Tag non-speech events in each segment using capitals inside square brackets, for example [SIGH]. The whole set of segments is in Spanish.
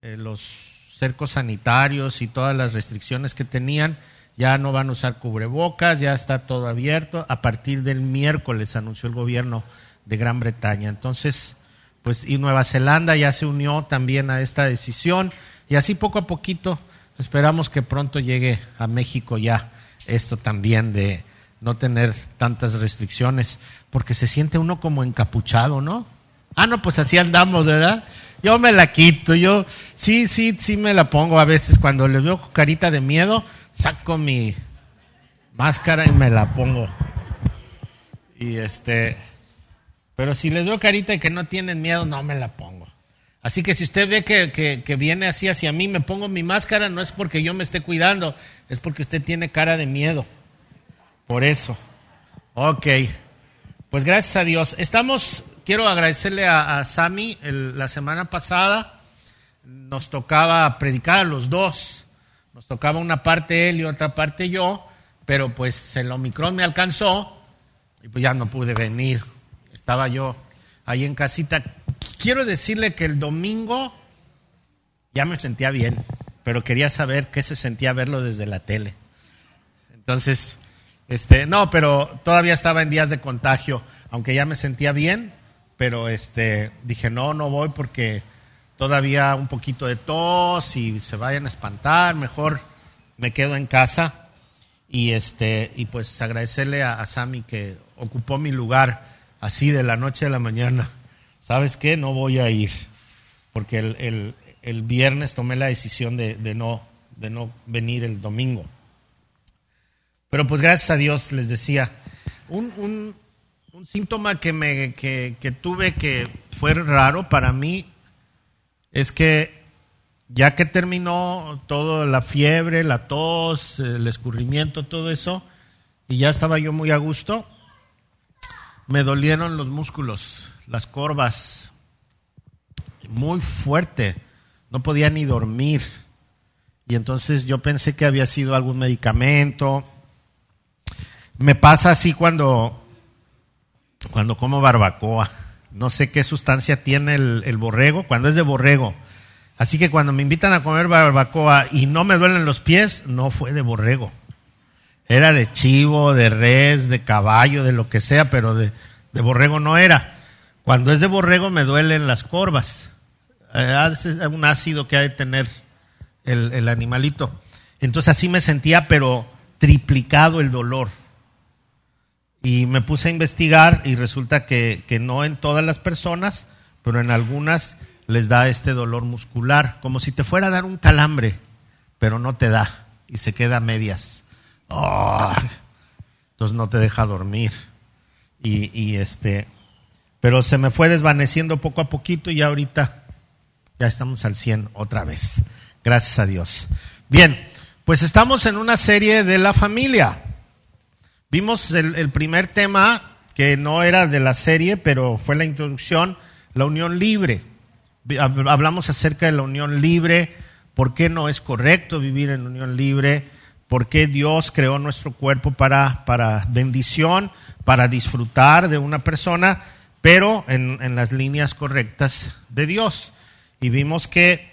eh, los cercos sanitarios y todas las restricciones que tenían, ya no van a usar cubrebocas, ya está todo abierto. A partir del miércoles anunció el gobierno de Gran Bretaña. Entonces, pues, y Nueva Zelanda ya se unió también a esta decisión. Y así poco a poquito esperamos que pronto llegue a México ya esto también de no tener tantas restricciones, porque se siente uno como encapuchado, ¿no? Ah, no, pues así andamos, ¿verdad? Yo me la quito, yo sí, sí, sí me la pongo a veces cuando le veo carita de miedo, saco mi máscara y me la pongo. Y este, pero si les veo carita y que no tienen miedo, no me la pongo. Así que si usted ve que, que, viene así hacia mí, me pongo mi máscara, no es porque yo me esté cuidando, es porque usted tiene cara de miedo. Por eso. Ok. Pues gracias a Dios. Estamos, quiero agradecerle a, a Sami, la semana pasada nos tocaba predicar a los dos. Nos tocaba una parte él y otra parte yo, pero pues el Omicron me alcanzó y pues ya no pude venir. Estaba yo ahí en casita. Quiero decirle que el domingo ya me sentía bien, pero quería saber qué se sentía verlo desde la tele. Entonces, este, no, pero todavía estaba en días de contagio, aunque ya me sentía bien, pero este, dije, no, no voy porque todavía un poquito de tos y se vayan a espantar, mejor me quedo en casa y este, y pues agradecerle a, a Sammy que ocupó mi lugar así de la noche a la mañana. ¿Sabes qué? No voy a ir, porque el, el, viernes tomé la decisión de, de, no, de no venir el domingo. Pero pues gracias a Dios, les decía, un, un, un síntoma que, me, que, que tuve que fue raro para mí es que ya que terminó toda la fiebre, la tos, el escurrimiento, todo eso, y ya estaba yo muy a gusto, me dolieron los músculos, las corvas, muy fuerte, no podía ni dormir. Y entonces yo pensé que había sido algún medicamento, me pasa así cuando, cuando como barbacoa. No sé qué sustancia tiene el, borrego, cuando es de borrego. Así que cuando me invitan a comer barbacoa y no me duelen los pies, no fue de borrego. Era de chivo, de res, de caballo, de lo que sea, pero de, borrego no era. Cuando es de borrego me duelen las corvas. Eh, es un ácido que ha de tener el, el animalito. Entonces así me sentía, pero triplicado el dolor. Y me puse a investigar y resulta que, no en todas las personas, pero en algunas les da este dolor muscular, como si te fuera a dar un calambre, pero no te da y se queda a medias. entonces no te deja dormir. Y, y, este, pero se me fue desvaneciendo poco a poquito y ahorita ya estamos al 100 otra vez. Gracias a Dios. Bien, pues estamos en una serie de la familia. Vimos el, primer tema que no era de la serie, pero fue la introducción, la unión libre. Hablamos acerca de la unión libre, por qué no es correcto vivir en unión libre, por qué Dios creó nuestro cuerpo para, para bendición, para disfrutar de una persona, pero en, en las líneas correctas de Dios. Y vimos que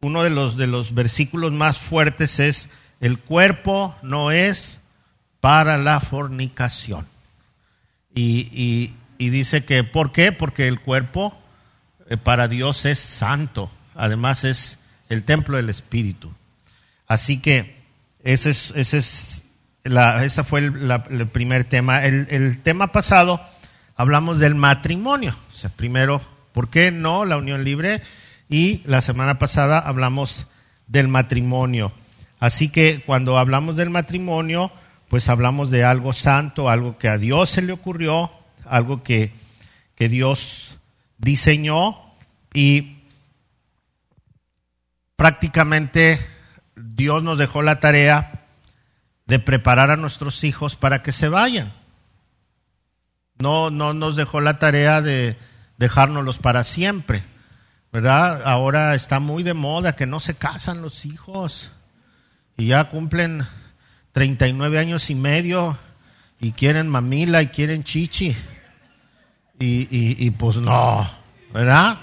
uno de los, de los versículos más fuertes es, el cuerpo no es para la fornicación. Y, dice que, ¿por qué? Porque el cuerpo eh, para Dios es santo, además es el templo del Espíritu. Así que ese es, ese es la, ese fue el, primer tema. El, tema pasado hablamos del matrimonio. O sea, primero, ¿por qué no la unión libre? Y la semana pasada hablamos del matrimonio. Así que cuando hablamos del matrimonio, pues hablamos de algo santo, algo que a Dios se le ocurrió, algo que, que Dios diseñó y prácticamente Dios nos dejó la tarea de preparar a nuestros hijos para que se vayan. No, no nos dejó la tarea de dejárnoslos para siempre, ¿verdad? Ahora está muy de moda que no se casan los hijos y ya cumplen 39 años y medio y quieren mamila y quieren chichi. Y, y, pues no, ¿verdad?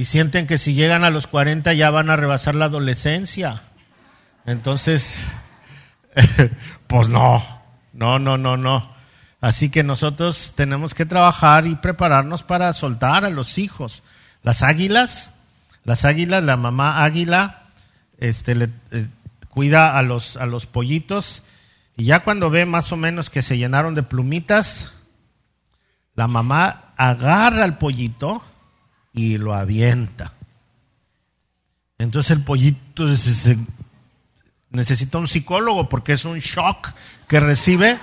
y sienten que si llegan a los 40 ya van a rebasar la adolescencia. Entonces, [LAUGHS] pues no, no, no, no, no. Así que nosotros tenemos que trabajar y prepararnos para soltar a los hijos. Las águilas, las águilas, la mamá águila, este, le, eh, cuida a los, a los pollitos y ya cuando ve más o menos que se llenaron de plumitas, la mamá agarra al pollito y lo avienta. Entonces el pollito necesita un psicólogo porque es un shock que recibe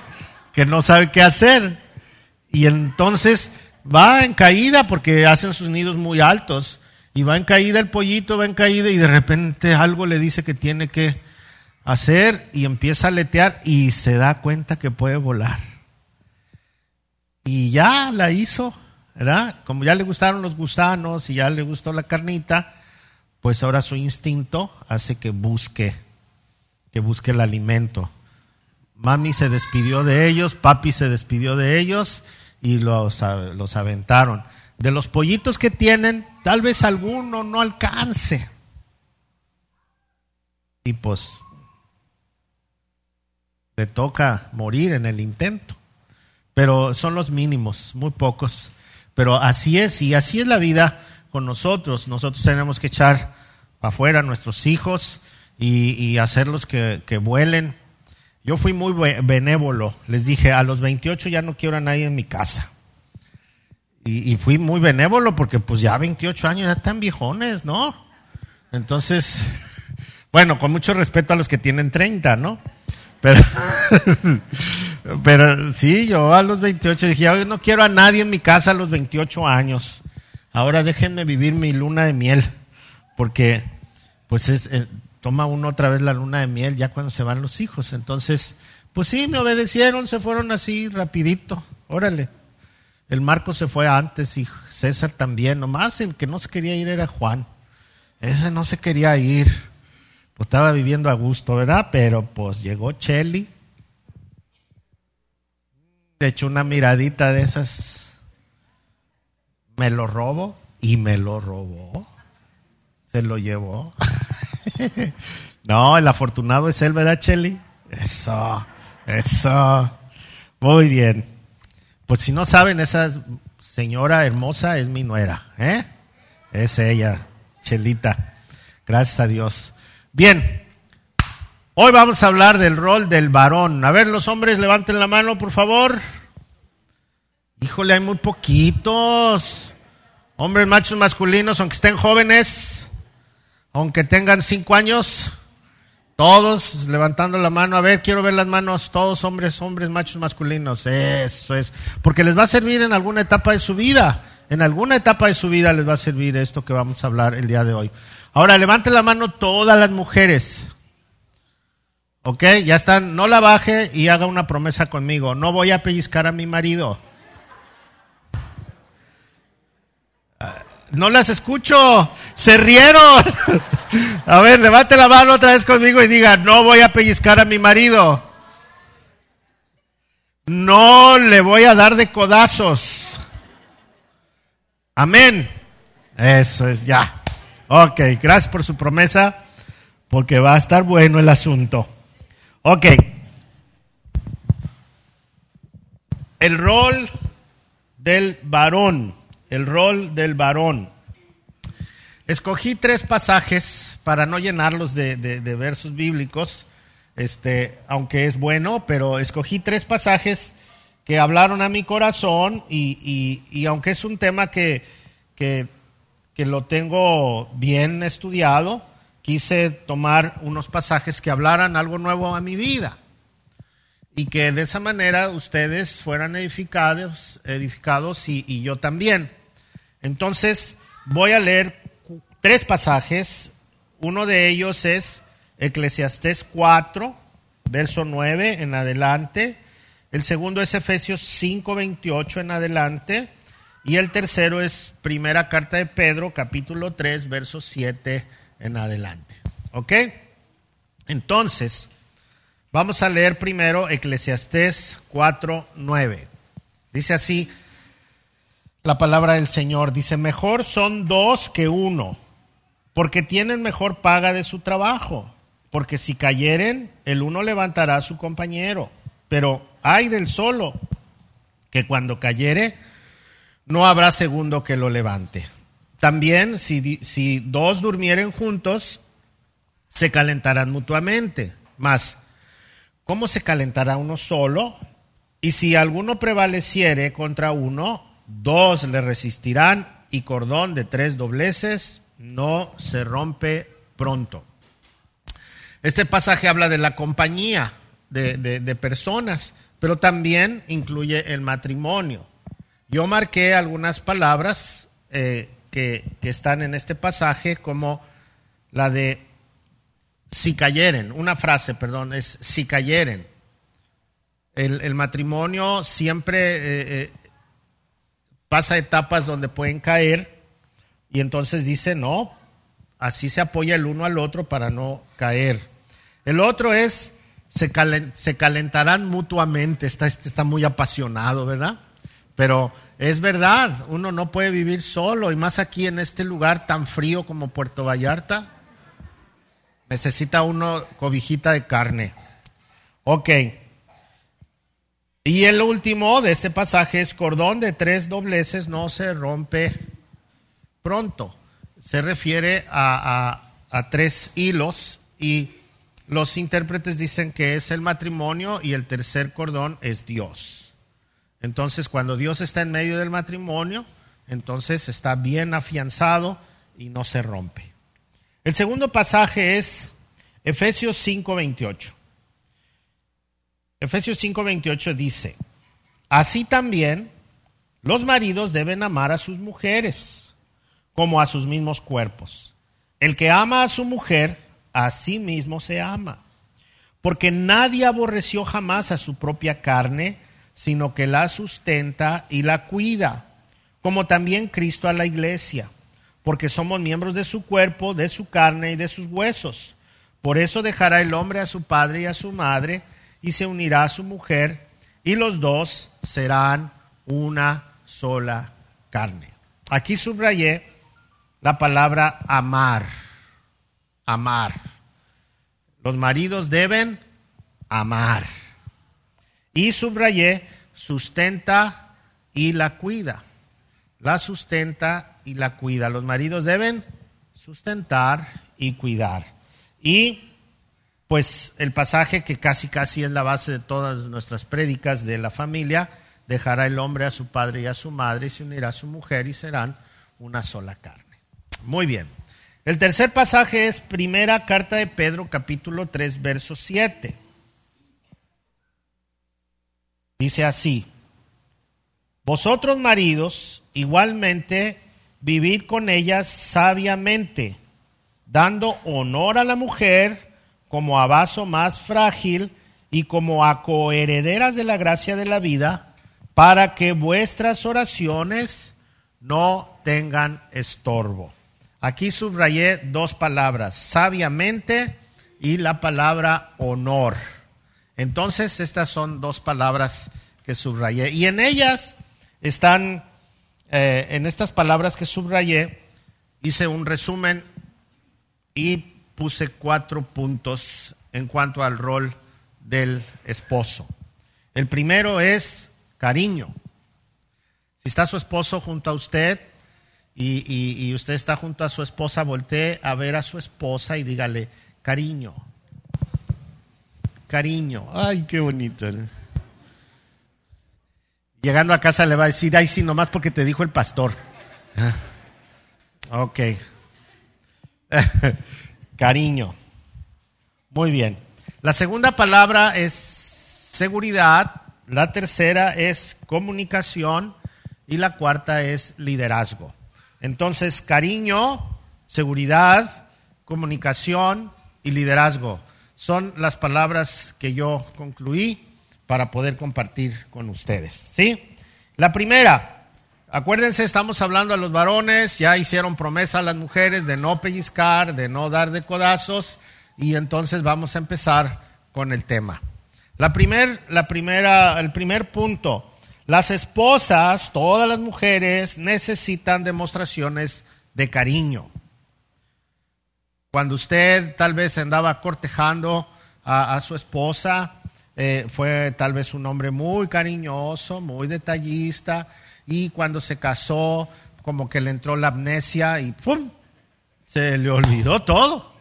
que no sabe qué hacer. Y entonces va en caída porque hacen sus nidos muy altos. Y va en caída el pollito, va en caída y de repente algo le dice que tiene que hacer y empieza a aletear y se da cuenta que puede volar. Y ya la hizo, ¿verdad? Como ya le gustaron los gusanos y ya le gustó la carnita, pues ahora su instinto hace que busque, que busque el alimento. Mami se despidió de ellos, papi se despidió de ellos y los, los aventaron. De los pollitos que tienen, tal vez alguno no alcance. Y pues le toca morir en el intento. Pero son los mínimos, muy pocos. Pero así es, y así es la vida con nosotros. Nosotros tenemos que echar afuera a nuestros hijos y, hacerlos que, que vuelen yo fui muy benévolo. Les dije, a los 28 ya no quiero a nadie en mi casa. Y, fui muy benévolo porque pues ya 28 años ya están viejones, ¿no? Entonces, [LAUGHS] bueno, con mucho respeto a los que tienen 30, ¿no? Pero, [LAUGHS] pero sí, yo a los 28 dije, yo no quiero a nadie en mi casa a los 28 años. Ahora déjenme vivir mi luna de miel, porque pues es, eh, toma uno otra vez la luna de miel ya cuando se van los hijos. Entonces, pues sí, me obedecieron, se fueron así rapidito. Órale. El Marco se fue antes y César también. Nomás el que no se quería ir era Juan. Ese no se quería ir. Pues estaba viviendo a gusto, ¿verdad? Pero pues llegó Chelly. De hecho, una miradita de esas. Me lo robo y me lo robó. Se lo llevó. [LAUGHS] no, el afortunado es él, ¿verdad, Chelly? Eso, eso. Muy bien. Pues si no saben, esa señora hermosa es mi nuera, ¿eh? Es ella, Chelita. Gracias a Dios. Bien. Hoy vamos a hablar del rol del varón. A ver, los hombres, levanten la mano, por favor. Híjole, hay muy poquitos. Hombres machos masculinos, aunque estén jóvenes aunque tengan cinco años, todos levantando la mano, a ver, quiero ver las manos, todos hombres, hombres, machos, masculinos, eso es, porque les va a servir en alguna etapa de su vida, en alguna etapa de su vida les va a servir esto que vamos a hablar el día de hoy. Ahora, levanten la mano todas las mujeres. ¿Ok? Ya están, no la baje y haga una promesa conmigo, no voy a pellizcar a mi marido. No las escucho. Se rieron. [LAUGHS] A ver, levante la mano otra vez conmigo y diga, no voy a pellizcar a mi marido. No le voy a dar de codazos. Amén. Eso es ya. Ok, gracias por su promesa, porque va a estar bueno el asunto. Ok. El rol del varón el rol del varón. Escogí tres pasajes para no llenarlos de, versos bíblicos, este, aunque es bueno, pero escogí tres pasajes que hablaron a mi corazón y, aunque es un tema que, que, que lo tengo bien estudiado, quise tomar unos pasajes que hablaran algo nuevo a mi vida y que de esa manera ustedes fueran edificados, edificados y, y, yo también. Entonces, voy a leer tres pasajes. Uno de ellos es Eclesiastés 4, verso 9 en adelante. El segundo es Efesios 5, 28 en adelante. Y el tercero es Primera Carta de Pedro, capítulo 3, verso 7 en adelante. ¿Ok? Entonces, Vamos a leer primero Eclesiastés 4:9. Dice así: la palabra del Señor. Dice, mejor son dos que uno, porque tienen mejor paga de su trabajo. Porque si cayeren, el uno levantará a su compañero. Pero hay del solo, que cuando cayere, no habrá segundo que lo levante. También, si, si dos durmieren juntos, se calentarán mutuamente. Mas, ¿cómo se calentará uno solo? Y si alguno prevaleciere contra uno, dos le resistirán y cordón de tres dobleces no se rompe pronto. Este pasaje habla de la compañía de, personas, pero también incluye el matrimonio. Yo marqué algunas palabras eh, que, están en este pasaje como la de si cayeren, una frase, perdón, es si cayeren. El, matrimonio siempre eh, eh, pasa etapas donde pueden caer y entonces dice, no, así se apoya el uno al otro para no caer. El otro es, se, se calentarán mutuamente, está, está muy apasionado, ¿verdad? Pero es verdad, uno no puede vivir solo y más aquí en este lugar tan frío como Puerto Vallarta. Necesita uno cobijita de carne. Ok. Y el último de este pasaje es cordón de tres dobleces no se rompe pronto. Se refiere a, tres hilos y los intérpretes dicen que es el matrimonio y el tercer cordón es Dios. Entonces, cuando Dios está en medio del matrimonio, entonces está bien afianzado y no se rompe. El segundo pasaje es Efesios 5:28. Efesios 5:28 dice, así también los maridos deben amar a sus mujeres como a sus mismos cuerpos. El que ama a su mujer, a sí mismo se ama. Porque nadie aborreció jamás a su propia carne, sino que la sustenta y la cuida, como también Cristo a la iglesia, porque somos miembros de su cuerpo, de su carne y de sus huesos. Por eso dejará el hombre a su padre y a su madre, y se unirá a su mujer, y los dos serán una sola carne. Aquí subrayé la palabra amar. Amar. Los maridos deben amar. Y subrayé sustenta y la cuida. La sustenta y la cuida. Los maridos deben sustentar y cuidar. Y pues el pasaje que casi casi es la base de todas nuestras prédicas de la familia, dejará el hombre a su padre y a su madre y se unirá a su mujer y serán una sola carne. Muy bien. El tercer pasaje es primera carta de Pedro capítulo 3 verso 7. Dice así, vosotros maridos igualmente vivid con ellas sabiamente, dando honor a la mujer, como a vaso más frágil y como a coherederas de la gracia de la vida, para que vuestras oraciones no tengan estorbo. Aquí subrayé dos palabras, sabiamente y la palabra honor. Entonces, estas son dos palabras que subrayé. Y en ellas están, eh, en estas palabras que subrayé, hice un resumen y puse cuatro puntos en cuanto al rol del esposo. El primero es cariño. Si está su esposo junto a usted y, usted está junto a su esposa, voltee a ver a su esposa y dígale, cariño, cariño. Ay, qué bonito. Llegando a casa le va a decir, ay, sí, nomás porque te dijo el pastor. Ah, ok. [LAUGHS] Cariño. Muy bien. La segunda palabra es seguridad, la tercera es comunicación y la cuarta es liderazgo. Entonces, cariño, seguridad, comunicación y liderazgo son las palabras que yo concluí para poder compartir con ustedes. ¿Sí? La primera, Acuérdense, estamos hablando a los varones, ya hicieron promesa a las mujeres de no pellizcar, de no dar de codazos, y entonces vamos a empezar con el tema. La primer, la primera, el primer punto, Las esposas, todas las mujeres, necesitan demostraciones de cariño. Cuando usted tal vez andaba cortejando a, su esposa, eh, fue tal vez un hombre muy cariñoso, muy detallista, y cuando se casó, como que le entró la amnesia y ¡pum! Se le olvidó todo.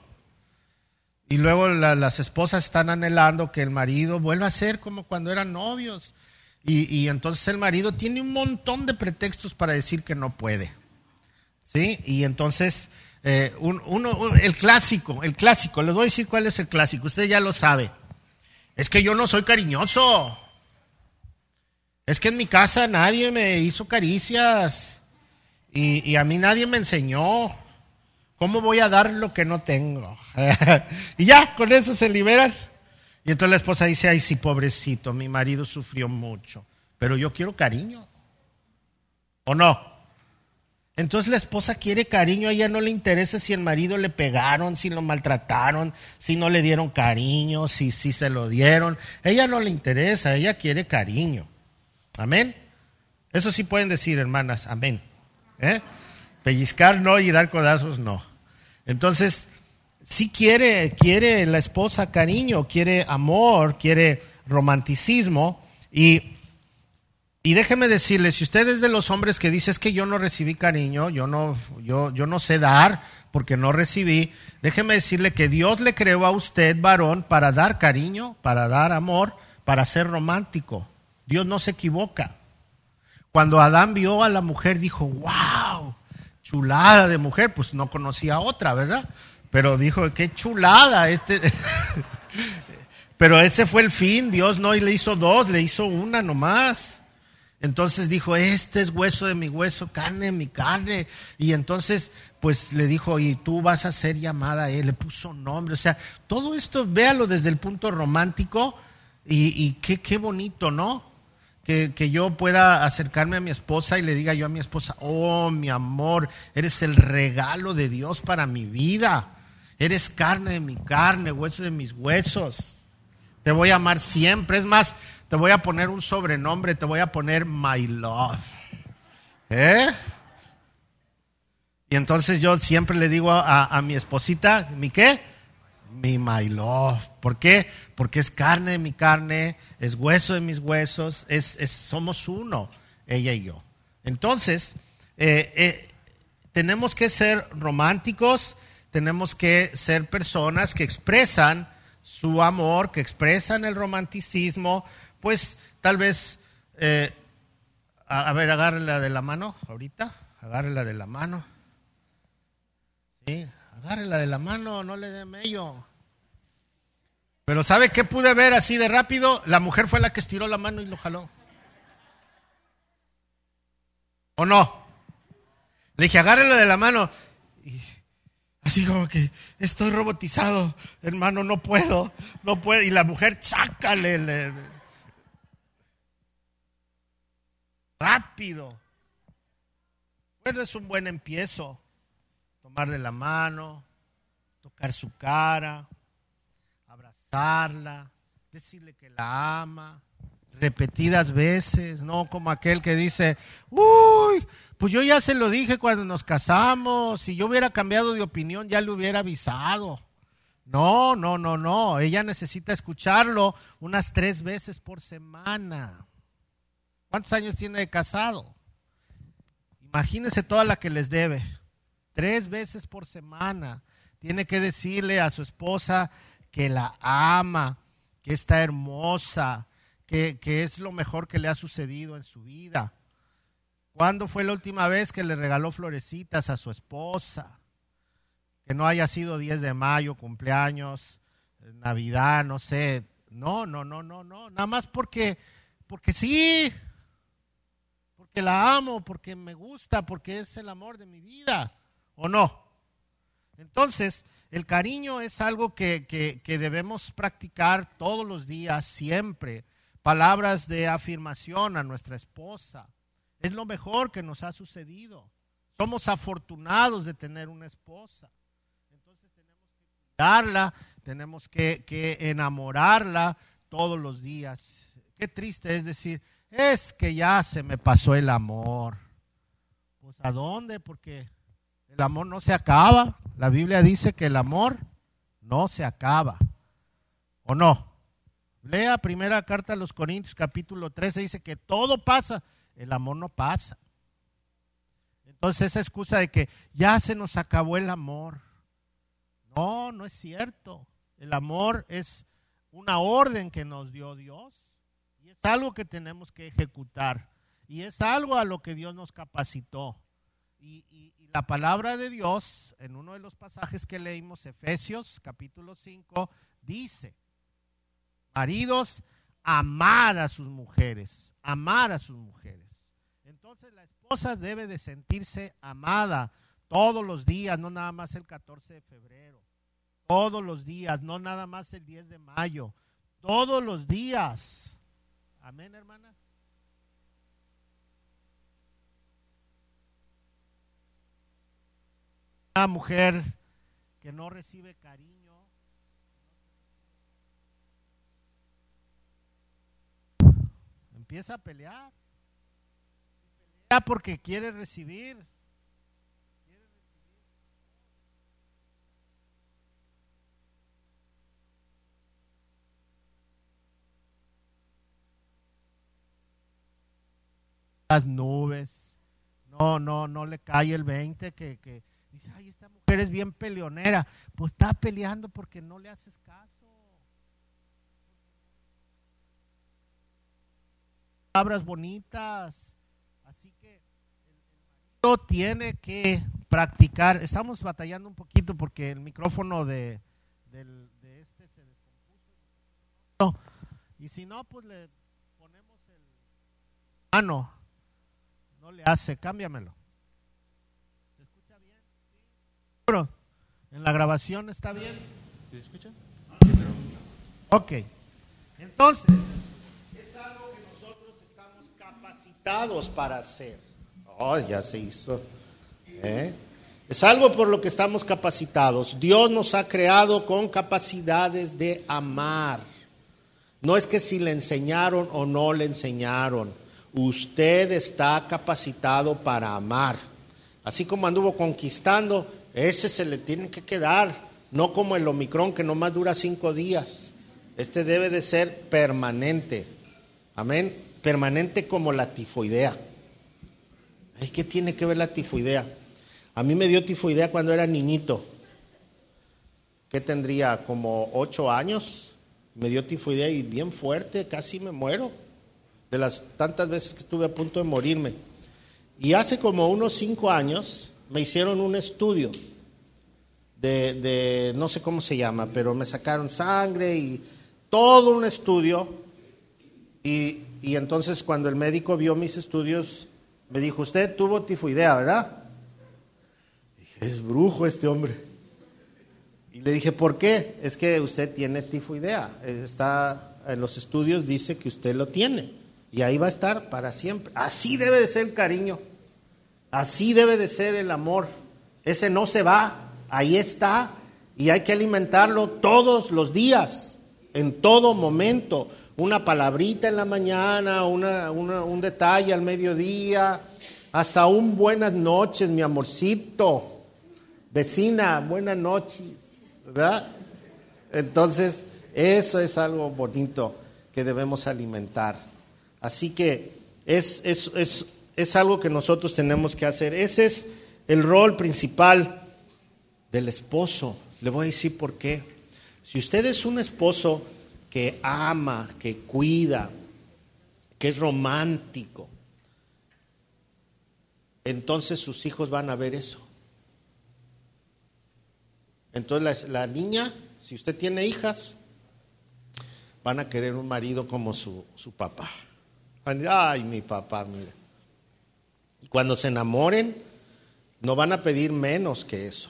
Y luego las esposas están anhelando que el marido vuelva a ser como cuando eran novios. Y, entonces el marido tiene un montón de pretextos para decir que no puede. ¿Sí? Y entonces, eh, uno, el clásico, el clásico, les voy a decir cuál es el clásico, usted ya lo sabe. Es que yo no soy cariñoso. Es que en mi casa nadie me hizo caricias. Y, y a mí nadie me enseñó. ¿Cómo voy a dar lo que no tengo? [LAUGHS] y ya, con eso se liberan. Y entonces la esposa dice, ay, sí, pobrecito, mi marido sufrió mucho, pero yo quiero cariño. ¿O no? Entonces la esposa quiere cariño, a ella no le interesa si el marido le pegaron, si lo maltrataron, si no le dieron cariño, si, si se lo dieron. ella no le interesa, ella quiere cariño. Amén. Eso sí pueden decir, hermanas, amén. ¿Eh? Pellizcar no y dar codazos no. Entonces, si quiere, quiere la esposa cariño, quiere amor, quiere romanticismo. Y, y déjeme decirle, si usted es de los hombres que dice es que yo no recibí cariño, yo no, yo, yo no sé dar porque no recibí, déjeme decirle que Dios le creó a usted, varón, para dar cariño, para dar amor, para ser romántico. Dios no se equivoca. Cuando Adán vio a la mujer, dijo, wow, chulada de mujer, pues no conocía otra, ¿verdad? Pero dijo, qué chulada. Este... [LAUGHS] Pero ese fue el fin, Dios no le hizo dos, le hizo una nomás. Entonces dijo, este es hueso de mi hueso, carne de mi carne. Y entonces, pues le dijo, y tú vas a ser llamada él, le puso nombre. O sea, todo esto, véalo desde el punto romántico y, y qué, qué bonito, ¿no? que, yo pueda acercarme a mi esposa y le diga yo a mi esposa, oh mi amor, eres el regalo de Dios para mi vida, eres carne de mi carne, hueso de mis huesos, te voy a amar siempre, es más, te voy a poner un sobrenombre, te voy a poner my love. ¿Eh? Y entonces yo siempre le digo a, a mi esposita, ¿mi qué? Mi my love. ¿Por qué? Porque es carne de mi carne, es hueso de mis huesos, es, somos uno, ella y yo. Entonces, eh, eh, tenemos que ser románticos, tenemos que ser personas que expresan su amor, que expresan el romanticismo, pues tal vez, eh, a, ver, agárrela de la mano ahorita, agárrela de la mano. Sí, agárrela de la mano, no le dé medio. Pero ¿sabe qué pude ver así de rápido? La mujer fue la que estiró la mano y lo jaló. ¿O no? Le dije, agárrelo de la mano. Así como que estoy robotizado, hermano, no puedo, no puedo. Y la mujer, chácale. Rápido. Bueno, es un buen empiezo. Tomarle la mano, tocar su cara, abrazarla, decirle que la ama repetidas veces, no como aquel que dice, uy, pues yo ya se lo dije cuando nos casamos, si yo hubiera cambiado de opinión ya le hubiera avisado. No, no, no, no, ella necesita escucharlo unas tres veces por semana. ¿Cuántos años tiene de casado? Imagínese toda la que les debe. Tres veces por semana. Tiene que decirle a su esposa que la ama, que está hermosa, que, es lo mejor que le ha sucedido en su vida. ¿Cuándo fue la última vez que le regaló florecitas a su esposa? Que no haya sido 10 de mayo, cumpleaños, Navidad, no sé. No, no, no, no, no. Nada más porque, porque sí. Porque la amo, porque me gusta, porque es el amor de mi vida. ¿O no? Entonces, el cariño es algo que, debemos practicar todos los días, siempre. Palabras de afirmación a nuestra esposa. Es lo mejor que nos ha sucedido. Somos afortunados de tener una esposa. Entonces tenemos que cuidarla, tenemos que, que enamorarla todos los días. Qué triste es decir, es que ya se me pasó el amor. Pues ¿a dónde? Porque el amor no se acaba. La Biblia dice que el amor no se acaba. ¿O no? Lea primera carta a los Corintios capítulo 13, dice que todo pasa, el amor no pasa. Entonces esa excusa de que ya se nos acabó el amor. No, no es cierto. El amor es una orden que nos dio Dios y es algo que tenemos que ejecutar y es algo a lo que Dios nos capacitó. Y, la palabra de Dios, en uno de los pasajes que leímos, Efesios capítulo 5, dice, maridos, amar a sus mujeres, amar a sus mujeres. Entonces la esposa debe de sentirse amada todos los días, no nada más el 14 de febrero, todos los días, no nada más el 10 de mayo, todos los días. Amén, hermanas. Una mujer que no recibe cariño. Empieza a pelear. Pelea porque quiere recibir. las nubes. No, no, no le cae el 20 que, que Dice, ay, esta mujer es bien peleonera. Pues está peleando porque no le haces Palabras bonitas. Así que el tiene que practicar. Estamos batallando un poquito porque el micrófono de, de este se descompuso. Y si no, pues le ponemos el... Ah, no. No le hace, cámbiamelo. ¿En la grabación está bien? ¿Se escucha? Ok. Entonces, es algo que nosotros estamos capacitados para hacer. Oh, ya se hizo. ¿Eh? Es algo por lo que estamos capacitados. Dios nos ha creado con capacidades de amar. No es que si le enseñaron o no le enseñaron. Usted está capacitado para amar. Así como anduvo conquistando, ese se le tiene que quedar, no como el Omicron que nomás dura cinco días. Este debe de ser permanente. Amén. Permanente como la tifoidea. ¿qué tiene que ver la tifoidea? A mí me dio tifoidea cuando era niñito. ¿Qué tendría? Como ocho años. Me dio tifoidea y bien fuerte, casi me muero. De las tantas veces que estuve a punto de morirme. Y hace como unos cinco años me hicieron un estudio de, no sé cómo se llama, pero me sacaron sangre y todo un estudio. Y, y entonces cuando el médico vio mis estudios, me dijo, usted tuvo tifoidea, ¿verdad? Dije, es brujo este hombre. Y le dije, ¿por qué? Es que usted tiene tifoidea. Está en los estudios dice que usted lo tiene y ahí va a estar para siempre. Así debe de ser el cariño. Así debe de ser el amor. Ese no se va, ahí está y hay que alimentarlo todos los días, en todo momento. Una palabrita en la mañana, un detalle al mediodía, hasta un buenas noches, mi amorcito. Vecina, buenas noches, ¿verdad? Entonces, eso es algo bonito que debemos alimentar. Así que es, es, es es algo que nosotros tenemos que hacer. Ese es el rol principal del esposo. Le voy a decir por qué. Si usted es un esposo que ama, que cuida, que es romántico, entonces sus hijos van a ver eso. Entonces la, niña, si usted tiene hijas, van a querer un marido como su, su papá. Ay, mi papá, mire. Cuando se enamoren, no van a pedir menos que eso.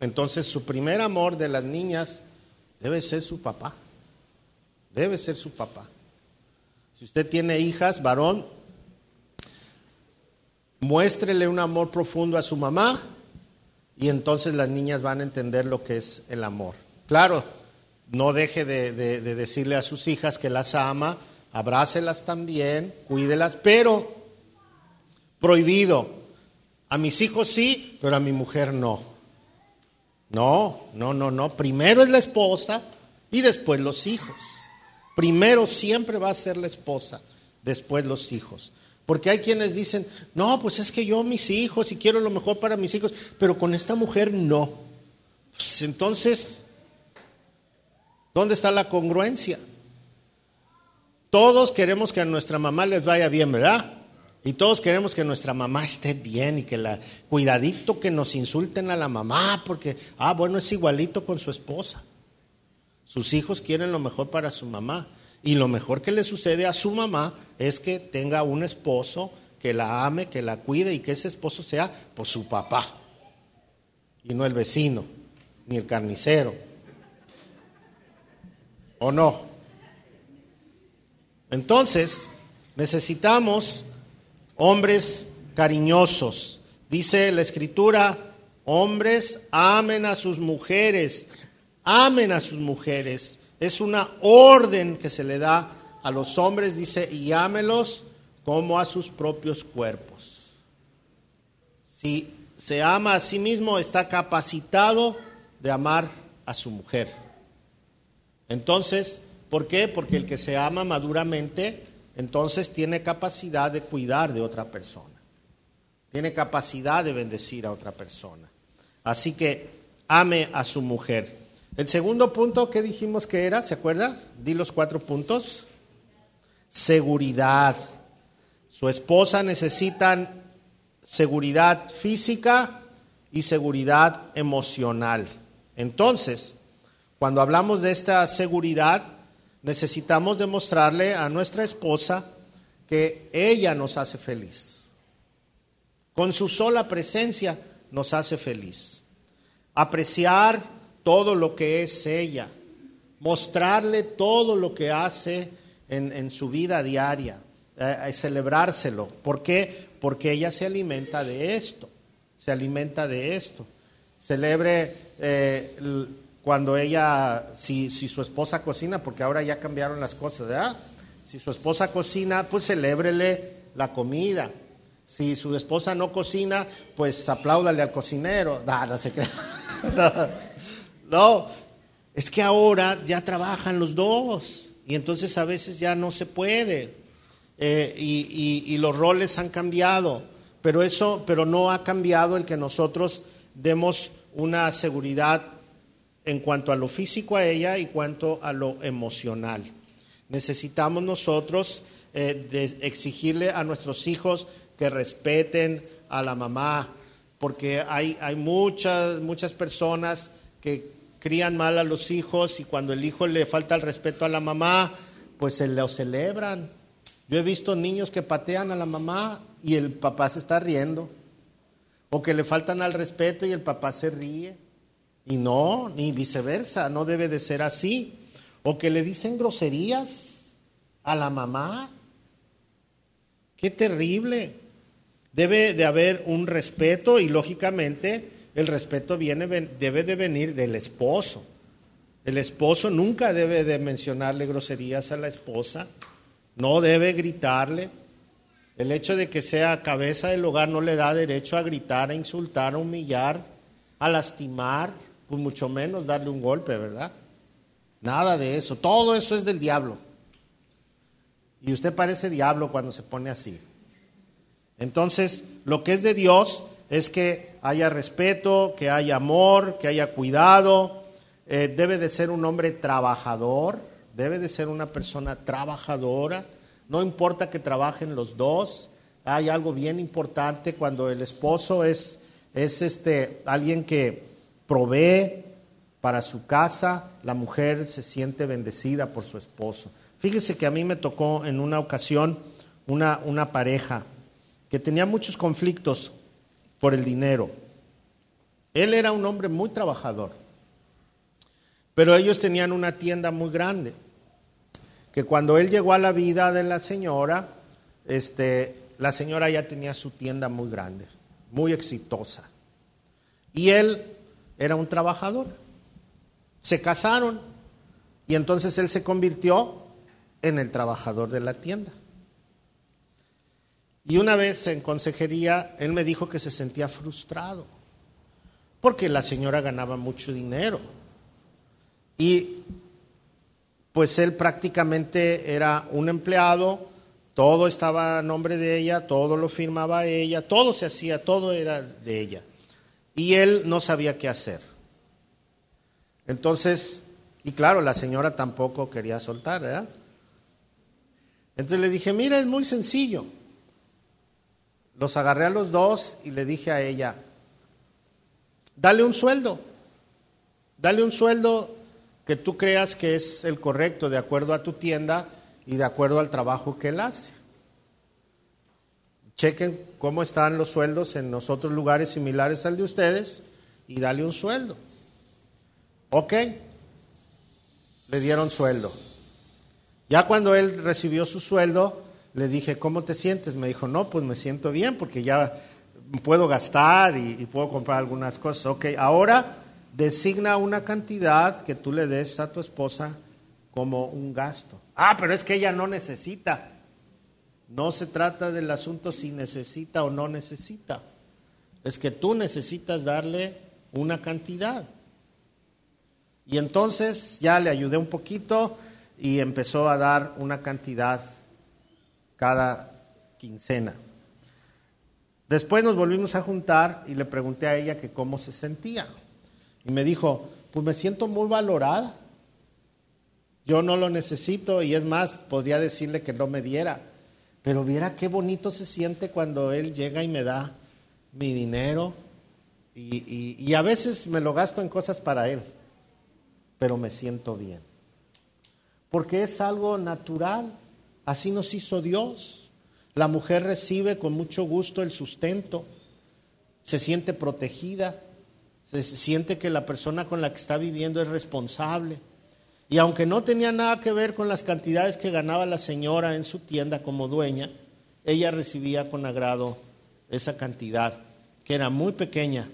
Entonces su primer amor de las niñas debe ser su papá. Debe ser su papá. Si usted tiene hijas, varón, muéstrele un amor profundo a su mamá y entonces las niñas van a entender lo que es el amor. Claro, no deje de, de decirle a sus hijas que las ama abrácelas también, cuídelas, pero prohibido. A mis hijos sí, pero a mi mujer no. No, no, no, no. Primero es la esposa y después los hijos. Primero siempre va a ser la esposa, después los hijos. Porque hay quienes dicen, no, pues es que yo mis hijos y quiero lo mejor para mis hijos, pero con esta mujer no. Pues entonces, ¿dónde está la congruencia? Todos queremos que a nuestra mamá les vaya bien, ¿verdad? Y todos queremos que nuestra mamá esté bien y que la cuidadito que nos insulten a la mamá porque ah bueno es igualito con su esposa. Sus hijos quieren lo mejor para su mamá y lo mejor que le sucede a su mamá es que tenga un esposo que la ame, que la cuide y que ese esposo sea pues su papá y no el vecino ni el carnicero. ¿O no? Entonces, necesitamos hombres cariñosos. Dice la escritura, hombres amen a sus mujeres, amen a sus mujeres. Es una orden que se le da a los hombres, dice, y ámelos como a sus propios cuerpos. Si se ama a sí mismo, está capacitado de amar a su mujer. Entonces, ¿por qué? Porque el que se ama maduramente entonces tiene capacidad de cuidar de otra persona. Tiene capacidad de bendecir a otra persona. Así que ame a su mujer. El segundo punto que dijimos que era, ¿se acuerda? Di los cuatro puntos. Seguridad. Su esposa necesita seguridad física y seguridad emocional. Entonces, cuando hablamos de esta seguridad, necesitamos demostrarle a nuestra esposa que ella nos hace feliz. Con su sola presencia nos hace feliz. Apreciar todo lo que es ella. Mostrarle todo lo que hace en, su vida diaria. Eh, celebrárselo. ¿Por qué? Porque ella se alimenta de esto. Se alimenta de esto. Celebre eh, cuando ella, si, si su esposa cocina, porque ahora ya cambiaron las cosas, ¿verdad? Si su esposa cocina, pues celébrele la comida. Si su esposa no cocina, pues apláudale al cocinero. [LAUGHS] No, no se crea. [LAUGHS] no, es que ahora ya trabajan los dos y entonces a veces ya no se puede. Eh, y, y, los roles han cambiado, pero eso, pero no ha cambiado el que nosotros demos una seguridad en cuanto a lo físico a ella y cuanto a lo emocional. Necesitamos nosotros eh, exigirle a nuestros hijos que respeten a la mamá, porque hay, hay muchas, muchas personas que crían mal a los hijos y cuando el hijo le falta el respeto a la mamá, pues se lo celebran. Yo he visto niños que patean a la mamá y el papá se está riendo, o que le faltan al respeto y el papá se ríe. Y no, ni viceversa, no debe de ser así. O que le dicen groserías a la mamá. Qué terrible. Debe de haber un respeto y lógicamente el respeto viene, debe de venir del esposo. El esposo nunca debe de mencionarle groserías a la esposa, no debe gritarle. El hecho de que sea cabeza del hogar no le da derecho a gritar, a insultar, a humillar, a lastimar pues mucho menos darle un golpe, ¿verdad? Nada de eso. Todo eso es del diablo. Y usted parece diablo cuando se pone así. Entonces, lo que es de Dios es que haya respeto, que haya amor, que haya cuidado. Eh, debe de ser un hombre trabajador, debe de ser una persona trabajadora. No importa que trabajen los dos. Hay algo bien importante cuando el esposo es, es este, alguien que provee para su casa, la mujer se siente bendecida por su esposo. Fíjese que a mí me tocó en una ocasión una, una pareja que tenía muchos conflictos por el dinero. Él era un hombre muy trabajador, pero ellos tenían una tienda muy grande, que cuando él llegó a la vida de la señora, este, la señora ya tenía su tienda muy grande, muy exitosa. Y él era un trabajador. Se casaron y entonces él se convirtió en el trabajador de la tienda. Y una vez en consejería, él me dijo que se sentía frustrado, porque la señora ganaba mucho dinero. Y pues él prácticamente era un empleado, todo estaba a nombre de ella, todo lo firmaba ella, todo se hacía, todo era de ella. Y él no sabía qué hacer. Entonces, y claro, la señora tampoco quería soltar, ¿verdad? Entonces le dije, mira, es muy sencillo. Los agarré a los dos y le dije a ella, dale un sueldo, dale un sueldo que tú creas que es el correcto de acuerdo a tu tienda y de acuerdo al trabajo que él hace. Chequen cómo están los sueldos en los otros lugares similares al de ustedes y dale un sueldo. Ok, le dieron sueldo. Ya cuando él recibió su sueldo, le dije, ¿cómo te sientes? Me dijo, no, pues me siento bien porque ya puedo gastar y, puedo comprar algunas cosas. Ok, ahora designa una cantidad que tú le des a tu esposa como un gasto. Ah, pero es que ella no necesita. No se trata del asunto si necesita o no necesita. Es que tú necesitas darle una cantidad. Y entonces ya le ayudé un poquito y empezó a dar una cantidad cada quincena. Después nos volvimos a juntar y le pregunté a ella que cómo se sentía. Y me dijo, pues me siento muy valorada. Yo no lo necesito y es más, podría decirle que no me diera. Pero viera qué bonito se siente cuando él llega y me da mi dinero. Y, y a veces me lo gasto en cosas para él, pero me siento bien. Porque es algo natural. Así nos hizo Dios. La mujer recibe con mucho gusto el sustento, se siente protegida, se siente que la persona con la que está viviendo es responsable. Y aunque no tenía nada que ver con las cantidades que ganaba la señora en su tienda como dueña, ella recibía con agrado esa cantidad, que era muy pequeña,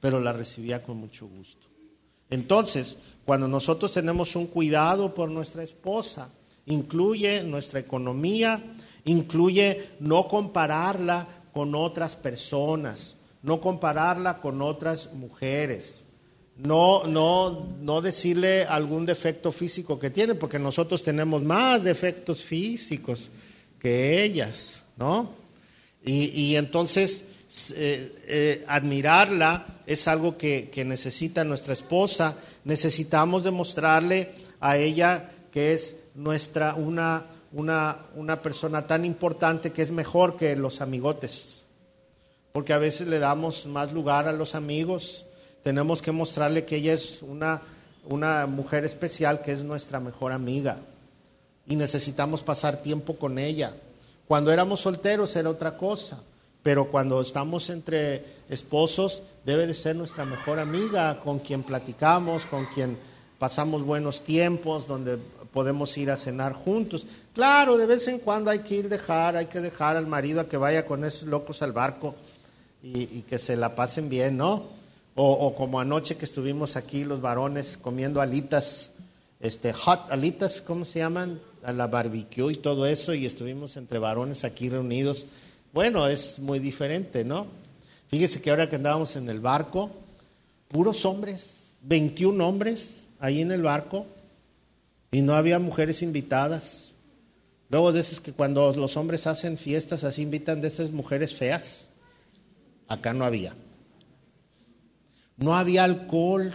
pero la recibía con mucho gusto. Entonces, cuando nosotros tenemos un cuidado por nuestra esposa, incluye nuestra economía, incluye no compararla con otras personas, no compararla con otras mujeres, no, no, no decirle algún defecto físico que tiene, porque nosotros tenemos más defectos físicos que ellas, ¿no? Y, entonces eh, eh, admirarla es algo que, que necesita nuestra esposa, necesitamos demostrarle a ella que es nuestra, una, una, una persona tan importante que es mejor que los amigotes. Porque a veces le damos más lugar a los amigos. Tenemos que mostrarle que ella es una, una mujer especial, que es nuestra mejor amiga. Y necesitamos pasar tiempo con ella. Cuando éramos solteros era otra cosa. Pero cuando estamos entre esposos, debe de ser nuestra mejor amiga, con quien platicamos, con quien pasamos buenos tiempos, donde podemos ir a cenar juntos. Claro, de vez en cuando hay que ir dejar, hay que dejar al marido a que vaya con esos locos al barco y, que se la pasen bien, ¿no? O, como anoche que estuvimos aquí los varones comiendo alitas, este, hot alitas, ¿cómo se llaman? A la barbecue y todo eso, y estuvimos entre varones aquí reunidos. Bueno, es muy diferente, ¿no? Fíjese que ahora que andábamos en el barco, puros hombres, 21 hombres ahí en el barco, y no había mujeres invitadas. Luego de esas que cuando los hombres hacen fiestas así invitan de esas mujeres feas. Acá no había. No había alcohol.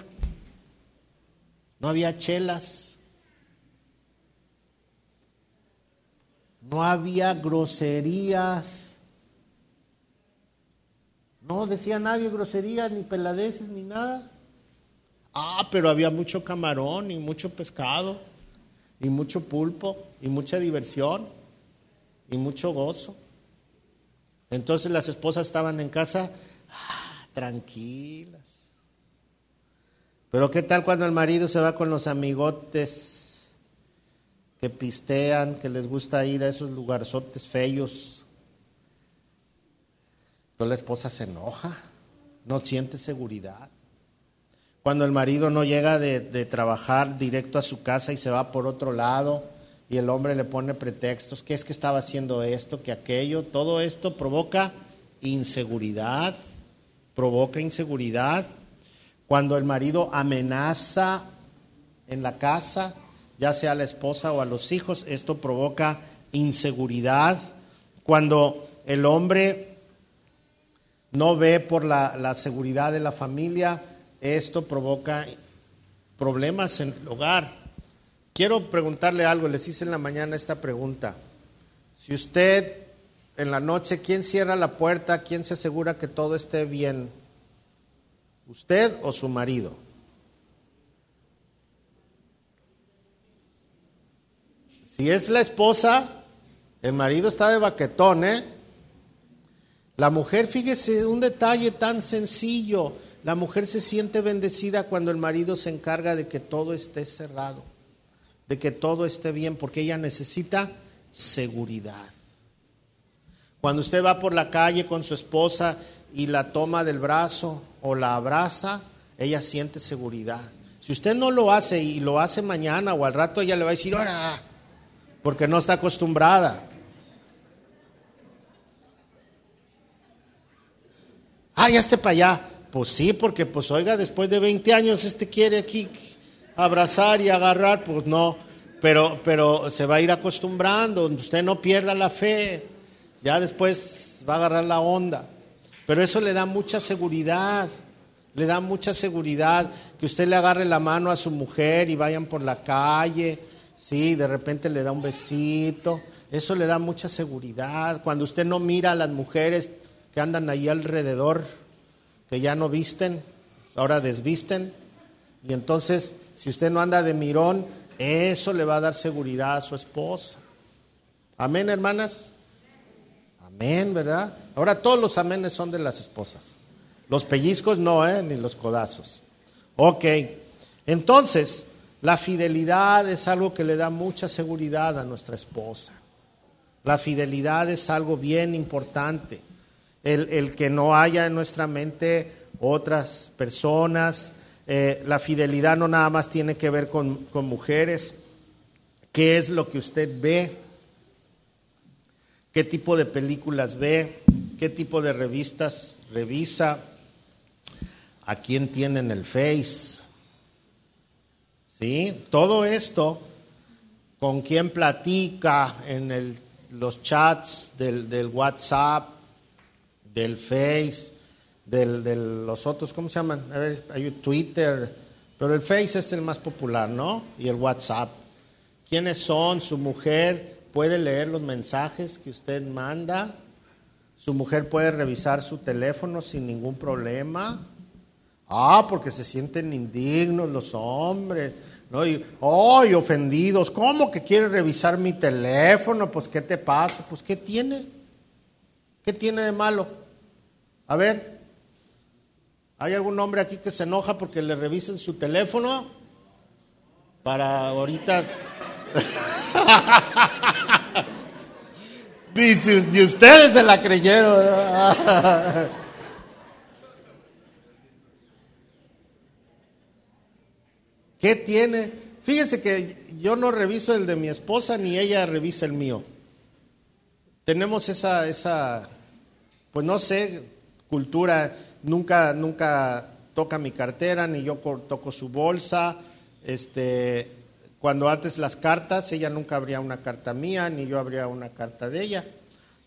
No había chelas. No había groserías. No decía nadie groserías, ni peladeces, ni nada. Ah, pero había mucho camarón y mucho pescado y mucho pulpo y mucha diversión y mucho gozo. Entonces las esposas estaban en casa ah, tranquilas. Pero ¿qué tal cuando el marido se va con los amigotes que pistean, que les gusta ir a esos lugarzotes feos? Entonces la esposa se enoja, no siente seguridad. Cuando el marido no llega de, trabajar directo a su casa y se va por otro lado y el hombre le pone pretextos, que es que estaba haciendo esto, que aquello, todo esto provoca inseguridad, provoca inseguridad. Cuando el marido amenaza en la casa, ya sea a la esposa o a los hijos, esto provoca inseguridad. Cuando el hombre no ve por la, la seguridad de la familia, esto provoca problemas en el hogar. Quiero preguntarle algo, les hice en la mañana esta pregunta. Si usted en la noche, ¿quién cierra la puerta? ¿Quién se asegura que todo esté bien? ¿Usted o su marido? Si es la esposa, el marido está de baquetón, ¿eh? La mujer, fíjese, un detalle tan sencillo. La mujer se siente bendecida cuando el marido se encarga de que todo esté cerrado, de que todo esté bien, porque ella necesita seguridad. Cuando usted va por la calle con su esposa y la toma del brazo o la abraza, ella siente seguridad. Si usted no lo hace y lo hace mañana o al rato, ella le va a decir, ahora, porque no está acostumbrada. Ah, ya esté para allá. Pues sí, porque pues oiga, después de 20 años este quiere aquí abrazar y agarrar, pues no, pero, pero se va a ir acostumbrando, usted no pierda la fe, ya después va a agarrar la onda. Pero eso le da mucha seguridad, le da mucha seguridad que usted le agarre la mano a su mujer y vayan por la calle, sí, de repente le da un besito, eso le da mucha seguridad. Cuando usted no mira a las mujeres que andan ahí alrededor, que ya no visten, ahora desvisten, y entonces si usted no anda de mirón, eso le va a dar seguridad a su esposa. Amén, hermanas. Amén, ¿verdad? Ahora todos los amenes son de las esposas. Los pellizcos no, ¿eh? Ni los codazos. Ok. Entonces, la fidelidad es algo que le da mucha seguridad a nuestra esposa. La fidelidad es algo bien importante. El, que no haya en nuestra mente otras personas. Eh, la fidelidad no nada más tiene que ver con, con mujeres. ¿Qué es lo que usted ve? qué tipo de películas ve, qué tipo de revistas revisa, a quién tiene en el Face. ¿Sí? Todo esto, con quién platica en los chats del, WhatsApp, del Face, del, de los otros, ¿cómo se llaman? A ver, hay Twitter, pero el Face es el más popular, ¿no? Y el WhatsApp. ¿Quiénes son? Su mujer, puede leer los mensajes que usted manda, su mujer puede revisar su teléfono sin ningún problema. Ah, porque se sienten indignos los hombres, ¿no? Y, ¡ay, ofendidos! ¿Cómo que quiere revisar mi teléfono? Pues, ¿qué te pasa? Pues, ¿qué tiene? ¿Qué tiene de malo? A ver, ¿hay algún hombre aquí que se enoja porque le revisen su teléfono? Para ahorita [LAUGHS] Dice, ni ustedes se la creyeron. [LAUGHS] ¿Qué tiene? Fíjense que yo no reviso el de mi esposa ni ella revisa el mío. Tenemos esa, esa, pues no sé, cultura. Nunca, nunca toca mi cartera ni yo toco su bolsa. Este, cuando antes las cartas, ella nunca abría una carta mía, ni yo abría una carta de ella.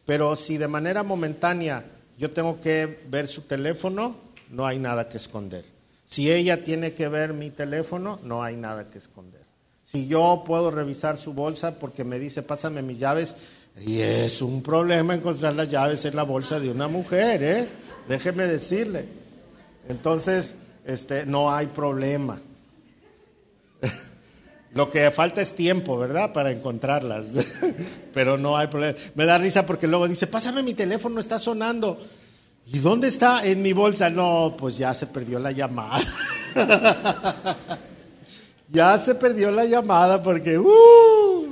Pero si de manera momentánea yo tengo que ver su teléfono, no hay nada que esconder. Si ella tiene que ver mi teléfono, no hay nada que esconder. Si yo puedo revisar su bolsa porque me dice, pásame mis llaves, y es un problema encontrar las llaves en la bolsa de una mujer, ¿eh? Déjeme decirle. Entonces, este, no hay problema. [LAUGHS] Lo que falta es tiempo, ¿verdad? Para encontrarlas. [LAUGHS] Pero no hay problema. Me da risa porque luego dice, pásame mi teléfono, está sonando. ¿Y dónde está? En mi bolsa. No, pues ya se perdió la llamada. [LAUGHS] ya se perdió la llamada porque, uh,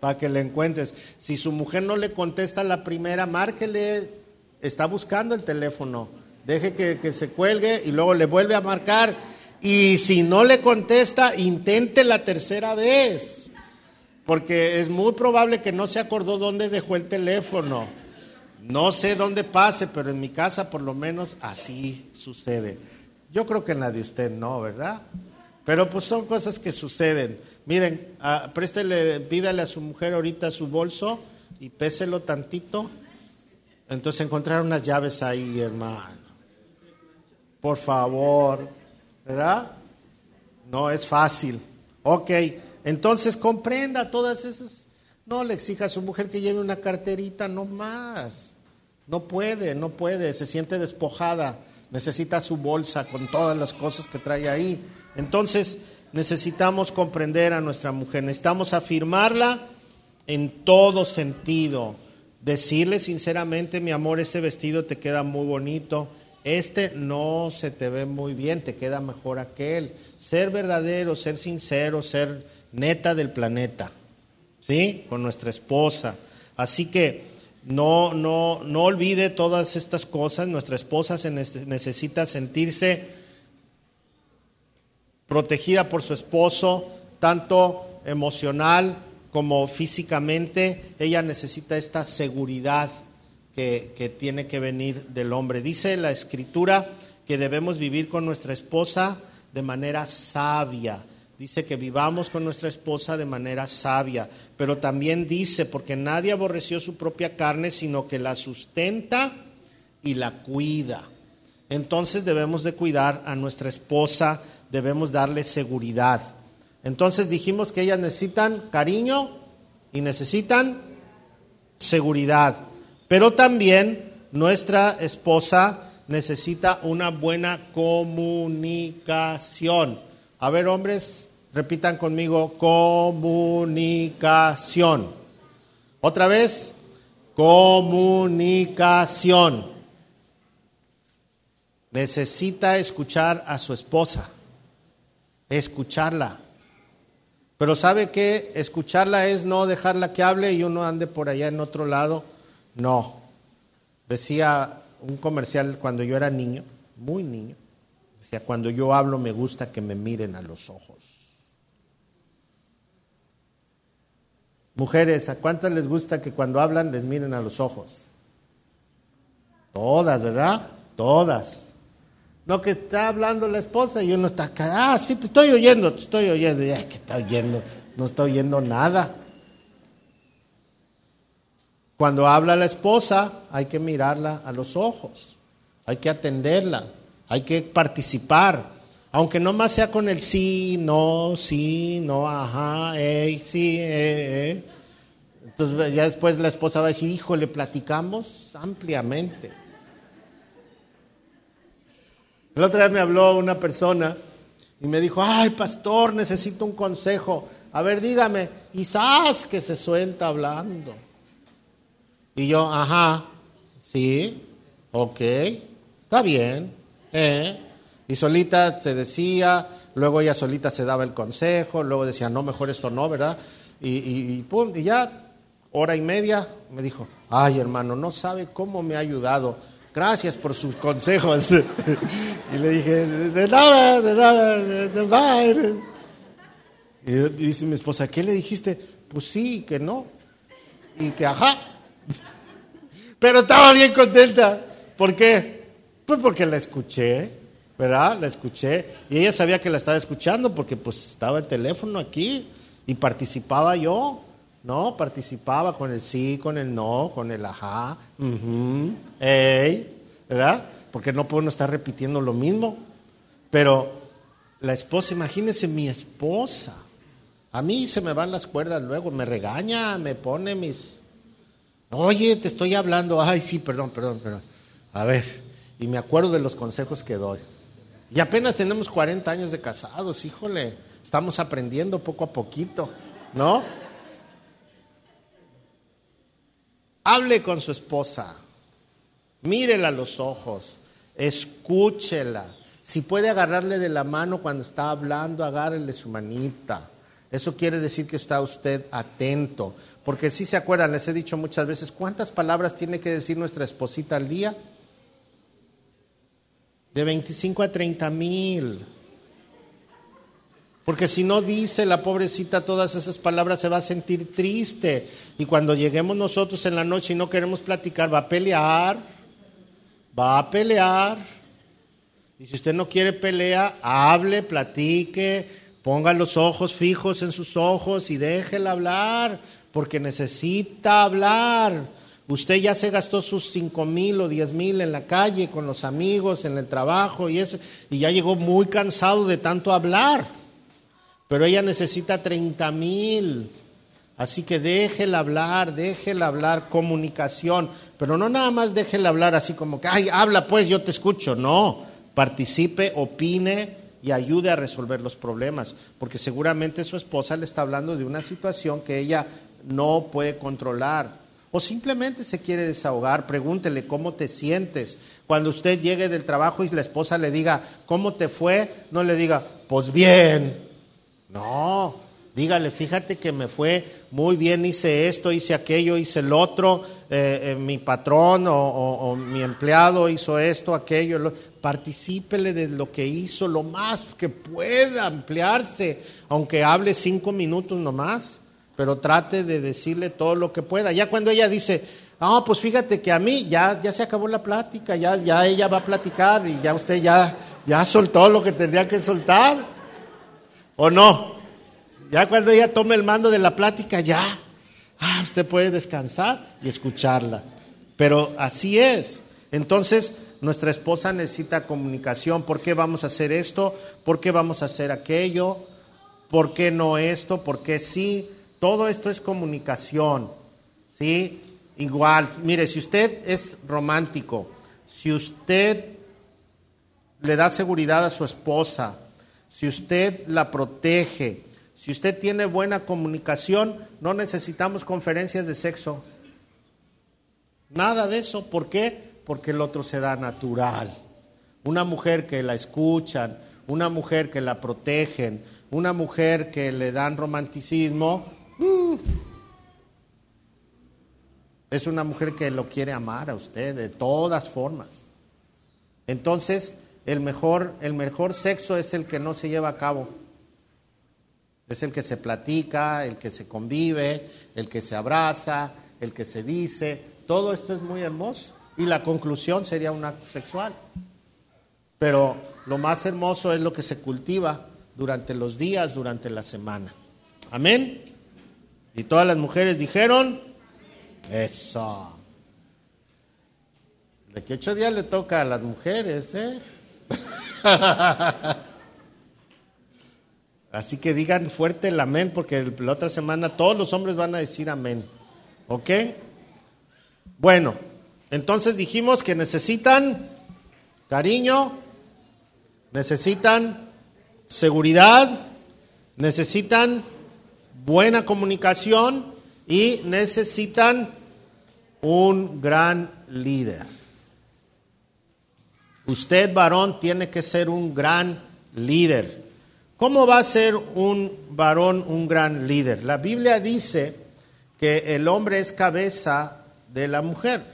para que le encuentres. Si su mujer no le contesta la primera, márquele. Está buscando el teléfono. Deje que, que se cuelgue y luego le vuelve a marcar y si no le contesta, intente la tercera vez. porque es muy probable que no se acordó dónde dejó el teléfono. No sé dónde pase, pero en mi casa por lo menos así sucede. Yo creo que en la de usted no, ¿verdad? Pero pues son cosas que suceden. Miren, ah, préstele, pídale a su mujer ahorita su bolso y péselo tantito. Entonces encontraron unas llaves ahí, hermano. Por favor, ¿verdad? No es fácil. Ok, entonces comprenda todas esas. No le exija a su mujer que lleve una carterita, no más. No puede, no puede, se siente despojada. Necesita su bolsa con todas las cosas que trae ahí. Entonces necesitamos comprender a nuestra mujer, necesitamos afirmarla en todo sentido. Decirle sinceramente, mi amor, este vestido te queda muy bonito. Este no se te ve muy bien, te queda mejor aquel. Ser verdadero, ser sincero, ser neta del planeta, ¿sí? Con nuestra esposa. Así que no, no, no olvide todas estas cosas. Nuestra esposa se necesita sentirse protegida por su esposo, tanto emocional como físicamente. Ella necesita esta seguridad que, que tiene que venir del hombre. Dice la escritura que debemos vivir con nuestra esposa de manera sabia Dice que vivamos con nuestra esposa de manera sabia, pero también dice, porque nadie aborreció su propia carne, sino que la sustenta y la cuida. Entonces debemos de cuidar a nuestra esposa, debemos darle seguridad. Entonces dijimos que ellas necesitan cariño y necesitan seguridad, pero también nuestra esposa necesita una buena comunicación. A ver, hombres, repitan conmigo, comunicación. Otra vez, comunicación. Necesita escuchar a su esposa, escucharla. Pero ¿sabe qué? Escucharla es no dejarla que hable y uno ande por allá en otro lado. No. Decía un comercial cuando yo era niño, muy niño sea, cuando yo hablo me gusta que me miren a los ojos. Mujeres, ¿a cuántas les gusta que cuando hablan les miren a los ojos? Todas, ¿verdad? Todas. No que está hablando la esposa y uno está acá, ah, sí, te estoy oyendo, te estoy oyendo. Ya, que está oyendo? No está oyendo nada. Cuando habla la esposa, hay que mirarla a los ojos, hay que atenderla hay que participar, aunque no más sea con el sí, no, sí, no, ajá, hey, sí, eh, eh. Entonces ya después la esposa va a decir, hijo, le platicamos ampliamente. El otro día me habló una persona y me dijo, ay, pastor, necesito un consejo. A ver, dígame, y que se suelta hablando. Y yo, ajá, sí, ok, está bien. ¿eh? Y solita se decía, luego ella solita se daba el consejo, luego decía, no, mejor esto no, ¿verdad? Y, y, pum, y ya, hora y media, me dijo, ay hermano, no sabe cómo me ha ayudado. Gracias por sus consejos. [LAUGHS] y le dije, de nada, de nada, de nada. Y dice mi esposa, ¿qué le dijiste? Pues sí, que no. Y que ajá. [LAUGHS] Pero estaba bien contenta. ¿Por qué? Pues porque la escuché, ¿verdad? La escuché y ella sabía que la estaba escuchando porque pues estaba el teléfono aquí y participaba yo, ¿no? Participaba con el sí, con el no, con el ajá, ¿verdad? Porque no puedo estar repitiendo lo mismo. Pero la esposa, imagínense mi esposa. A mí se me van las cuerdas luego, me regaña, me pone mis... Oye, te estoy hablando. Ay, sí, perdón, perdón, perdón. A ver, y me acuerdo de los consejos que doy. Y apenas tenemos 40 años de casados, híjole, estamos aprendiendo poco a poquito, ¿no? Hable con su esposa, mírela a los ojos, escúchela. Si puede agarrarle de la mano cuando está hablando, agárrele su manita. Eso quiere decir que está usted atento. Porque si se acuerdan, les he dicho muchas veces, ¿cuántas palabras tiene que decir nuestra esposita al día? de 25 a 30 mil. Porque si no dice la pobrecita todas esas palabras, se va a sentir triste. Y cuando lleguemos nosotros en la noche y no queremos platicar, va a pelear. Va a pelear. Y si usted no quiere pelea, hable, platique, ponga los ojos fijos en sus ojos y déjela hablar, porque necesita hablar. Usted ya se gastó sus cinco mil o diez mil en la calle, con los amigos, en el trabajo y eso, y ya llegó muy cansado de tanto hablar. Pero ella necesita 30 mil. Así que déjela hablar, déjela hablar, comunicación. Pero no nada más déjela hablar así como que, ay, habla pues, yo te escucho. No, participe, opine y ayude a resolver los problemas. Porque seguramente su esposa le está hablando de una situación que ella no puede controlar. O simplemente se quiere desahogar, pregúntele cómo te sientes. Cuando usted llegue del trabajo y la esposa le diga, ¿cómo te fue? No le diga, pues bien, no, dígale, fíjate que me fue muy bien, hice esto, hice aquello, hice el otro, eh, eh, mi patrón o, mi empleado hizo esto, aquello, lo, particípele de lo que hizo lo más que pueda ampliarse, aunque hable cinco minutos nomás, pero trate de decirle todo lo que pueda. Ya cuando ella dice, ah, pues fíjate que a mí ya, ya se acabó la plática, ya, ya ella va a platicar y ya usted ya, ya soltó lo que tendría que soltar. ¿O no? Ya cuando ella tome el mando de la plática, ya, ah, usted puede descansar y escucharla. Pero así es. Entonces, nuestra esposa necesita comunicación. ¿Por qué vamos a hacer esto? ¿Por qué vamos a hacer aquello? ¿Por qué no esto? ¿Por qué sí? Todo esto es comunicación. ¿Sí? Igual, mire, si usted es romántico, si usted le da seguridad a su esposa, si usted la protege, si usted tiene buena comunicación, no necesitamos conferencias de sexo. Nada de eso. ¿Por qué? Porque el otro se da natural. Una mujer que la escuchan, una mujer que la protegen, una mujer que le dan romanticismo, mm, es una mujer que lo quiere amar a usted de todas formas. Entonces, el mejor, el mejor sexo es el que no se lleva a cabo. Es el que se platica, el que se convive, el que se abraza, el que se dice. Todo esto es muy hermoso. Y la conclusión sería un acto sexual. Pero lo más hermoso es lo que se cultiva durante los días, durante la semana. Amén. Y todas las mujeres dijeron, eso. De que ocho días le toca a las mujeres, ¿eh? [LAUGHS] Así que digan fuerte el amén, porque la otra semana todos los hombres van a decir amén. ¿Ok? Bueno, entonces dijimos que necesitan cariño, necesitan seguridad, necesitan buena comunicación y necesitan un gran líder. Usted, varón, tiene que ser un gran líder. ¿Cómo va a ser un varón un gran líder? La Biblia dice que el hombre es cabeza de la mujer.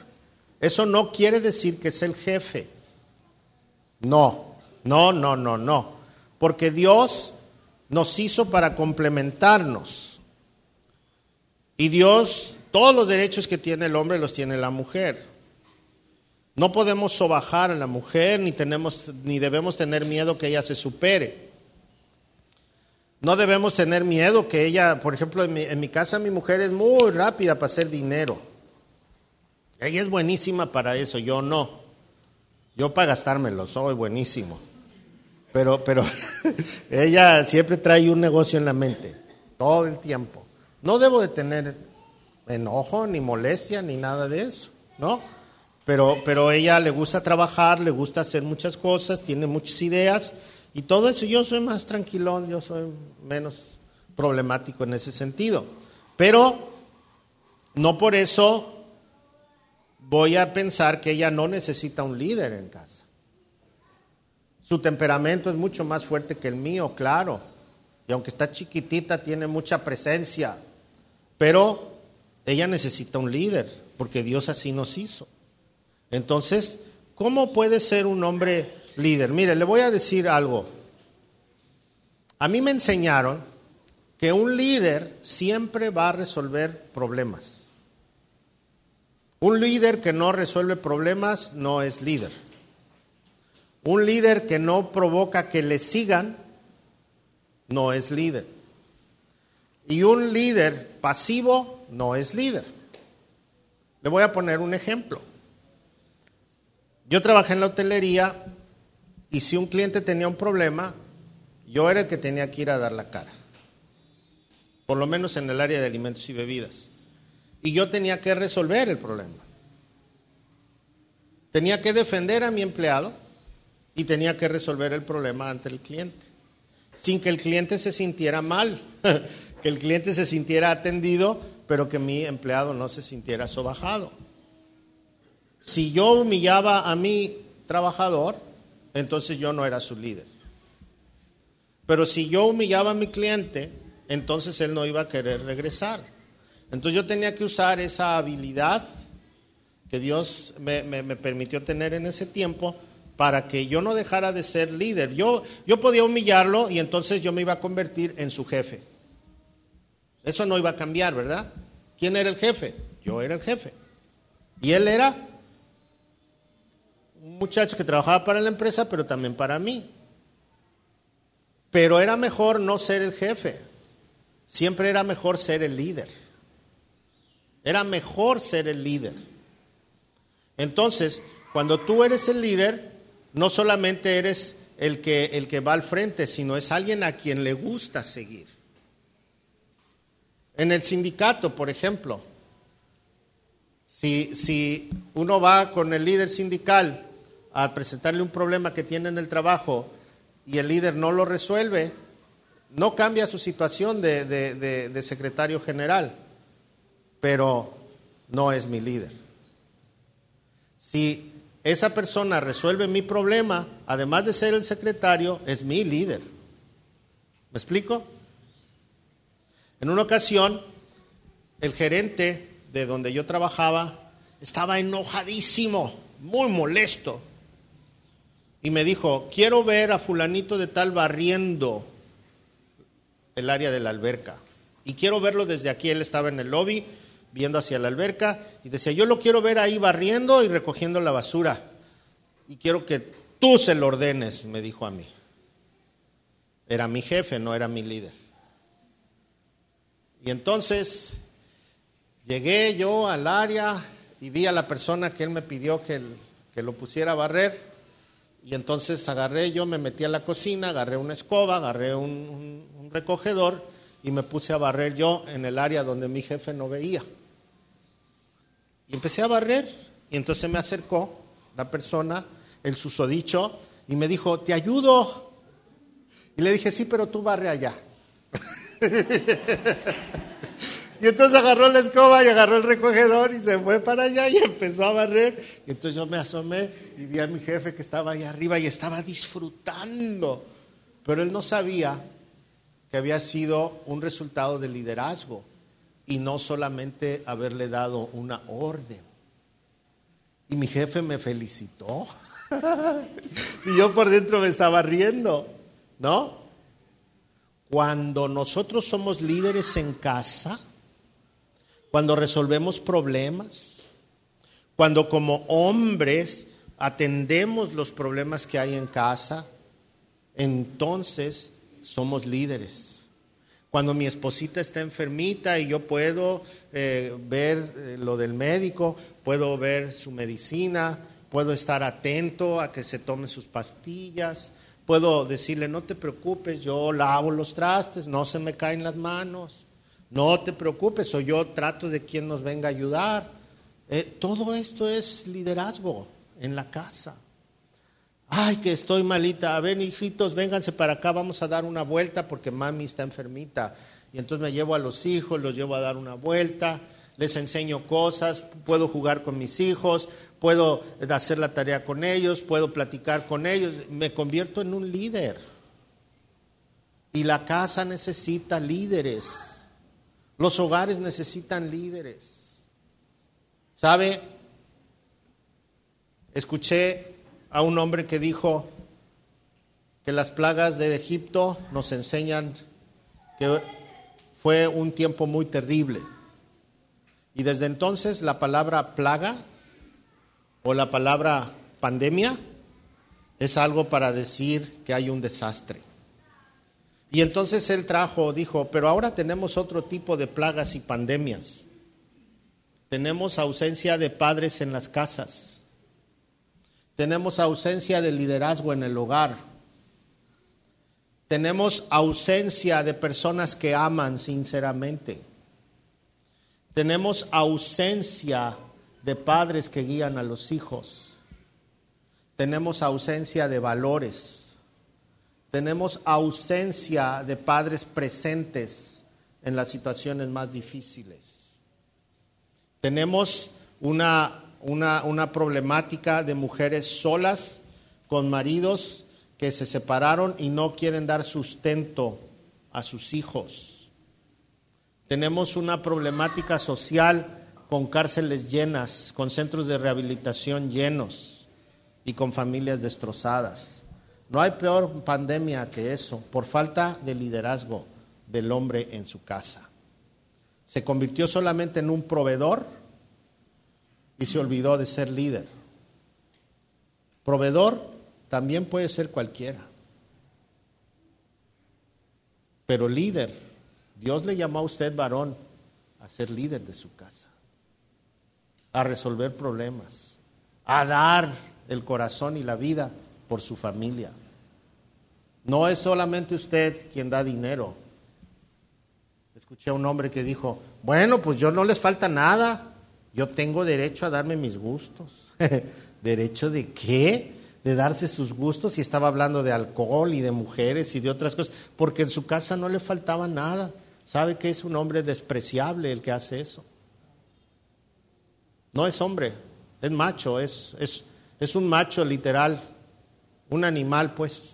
Eso no quiere decir que es el jefe. No, no, no, no, no. Porque Dios nos hizo para complementarnos. Y Dios, todos los derechos que tiene el hombre los tiene la mujer. No podemos sobajar a la mujer ni, tenemos, ni debemos tener miedo que ella se supere. No debemos tener miedo que ella, por ejemplo, en mi, en mi casa mi mujer es muy rápida para hacer dinero. Ella es buenísima para eso, yo no. Yo para gastármelo, soy buenísimo. Pero, pero [LAUGHS] ella siempre trae un negocio en la mente, todo el tiempo. No debo de tener enojo, ni molestia, ni nada de eso, ¿no? Pero, pero ella le gusta trabajar, le gusta hacer muchas cosas, tiene muchas ideas y todo eso. Yo soy más tranquilón, yo soy menos problemático en ese sentido. Pero no por eso voy a pensar que ella no necesita un líder en casa. Su temperamento es mucho más fuerte que el mío, claro. Y aunque está chiquitita, tiene mucha presencia. Pero ella necesita un líder, porque Dios así nos hizo. Entonces, ¿cómo puede ser un hombre líder? Mire, le voy a decir algo. A mí me enseñaron que un líder siempre va a resolver problemas. Un líder que no resuelve problemas no es líder. Un líder que no provoca que le sigan no es líder. Y un líder pasivo no es líder. Le voy a poner un ejemplo. Yo trabajé en la hotelería y si un cliente tenía un problema, yo era el que tenía que ir a dar la cara. Por lo menos en el área de alimentos y bebidas. Y yo tenía que resolver el problema. Tenía que defender a mi empleado y tenía que resolver el problema ante el cliente. Sin que el cliente se sintiera mal, [LAUGHS] que el cliente se sintiera atendido, pero que mi empleado no se sintiera sobajado. Si yo humillaba a mi trabajador, entonces yo no era su líder. Pero si yo humillaba a mi cliente, entonces él no iba a querer regresar. Entonces yo tenía que usar esa habilidad que Dios me, permitió tener en ese tiempo para que yo no dejara de ser líder. Yo, yo podía humillarlo y entonces yo me iba a convertir en su jefe. Eso no iba a cambiar, ¿verdad? ¿Quién era el jefe? Yo era el jefe. Y él era muchacho que trabajaba para la empresa, pero también para mí. Pero era mejor no ser el jefe. Siempre era mejor ser el líder. Era mejor ser el líder. Entonces, cuando tú eres el líder, no solamente eres el que, el que va al frente, sino es alguien a quien le gusta seguir. En el sindicato, por ejemplo, si, si uno va con el líder sindical a presentarle un problema que tiene en el trabajo y el líder no lo resuelve, no cambia su situación de, de secretario general, pero no es mi líder. Si esa persona resuelve mi problema, además de ser el secretario, es mi líder. ¿Me explico? En una ocasión, el gerente de donde yo trabajaba estaba enojadísimo, muy molesto. Y me dijo, quiero ver a fulanito de tal barriendo el área de la alberca. Y quiero verlo desde aquí. Él estaba en el lobby viendo hacia la alberca y decía, yo lo quiero ver ahí barriendo y recogiendo la basura. Y quiero que tú se lo ordenes, me dijo a mí. Era mi jefe, no era mi líder. Y entonces llegué yo al área y vi a la persona que él me pidió que, que lo pusiera a barrer. Y entonces agarré yo, me metí a la cocina, agarré una escoba, agarré un, un recogedor y me puse a barrer yo en el área donde mi jefe no veía. Y empecé a barrer y entonces me acercó la persona, el susodicho, y me dijo, te ayudo. Y le dije, sí, pero tú barre allá. [LAUGHS] y entonces agarró la escoba y agarró el recogedor y se fue para allá y empezó a barrer. Y entonces yo me asomé y vi a mi jefe que estaba ahí arriba y estaba disfrutando. Pero él no sabía que había sido un resultado del liderazgo y no solamente haberle dado una orden. Y mi jefe me felicitó. [LAUGHS] y yo por dentro me estaba riendo, ¿no? Cuando nosotros somos líderes en casa, cuando resolvemos problemas, cuando como hombres atendemos los problemas que hay en casa, entonces somos líderes. Cuando mi esposita está enfermita y yo puedo eh, ver eh, lo del médico, puedo ver su medicina, puedo estar atento a que se tome sus pastillas, puedo decirle, no te preocupes, yo lavo los trastes, no se me caen las manos, no te preocupes, o yo trato de quien nos venga a ayudar. Eh, todo esto es liderazgo en la casa. Ay, que estoy malita. A ver, hijitos, vénganse para acá, vamos a dar una vuelta porque mami está enfermita. Y entonces me llevo a los hijos, los llevo a dar una vuelta, les enseño cosas, puedo jugar con mis hijos, puedo hacer la tarea con ellos, puedo platicar con ellos. Me convierto en un líder. Y la casa necesita líderes. Los hogares necesitan líderes. ¿Sabe? Escuché a un hombre que dijo, que las plagas de Egipto nos enseñan que fue un tiempo muy terrible. Y desde entonces la palabra plaga o la palabra pandemia es algo para decir que hay un desastre. Y entonces él trajo, dijo, pero ahora tenemos otro tipo de plagas y pandemias. Tenemos ausencia de padres en las casas. Tenemos ausencia de liderazgo en el hogar. Tenemos ausencia de personas que aman sinceramente. Tenemos ausencia de padres que guían a los hijos. Tenemos ausencia de valores. Tenemos ausencia de padres presentes en las situaciones más difíciles. Tenemos una, una, una problemática de mujeres solas con maridos que se separaron y no quieren dar sustento a sus hijos. Tenemos una problemática social con cárceles llenas, con centros de rehabilitación llenos y con familias destrozadas. No hay peor pandemia que eso, por falta de liderazgo del hombre en su casa. Se convirtió solamente en un proveedor y se olvidó de ser líder. Proveedor también puede ser cualquiera. Pero líder, Dios le llamó a usted varón a ser líder de su casa a resolver problemas, a dar el corazón y la vida por su familia. No es solamente usted quien da dinero. Escuché a un hombre que dijo, bueno, pues yo no les falta nada, yo tengo derecho a darme mis gustos. [LAUGHS] ¿Derecho de qué? De darse sus gustos y estaba hablando de alcohol y de mujeres y de otras cosas, porque en su casa no le faltaba nada. ¿Sabe que es un hombre despreciable el que hace eso? No es hombre, es macho, es, es, es un macho literal, un animal pues.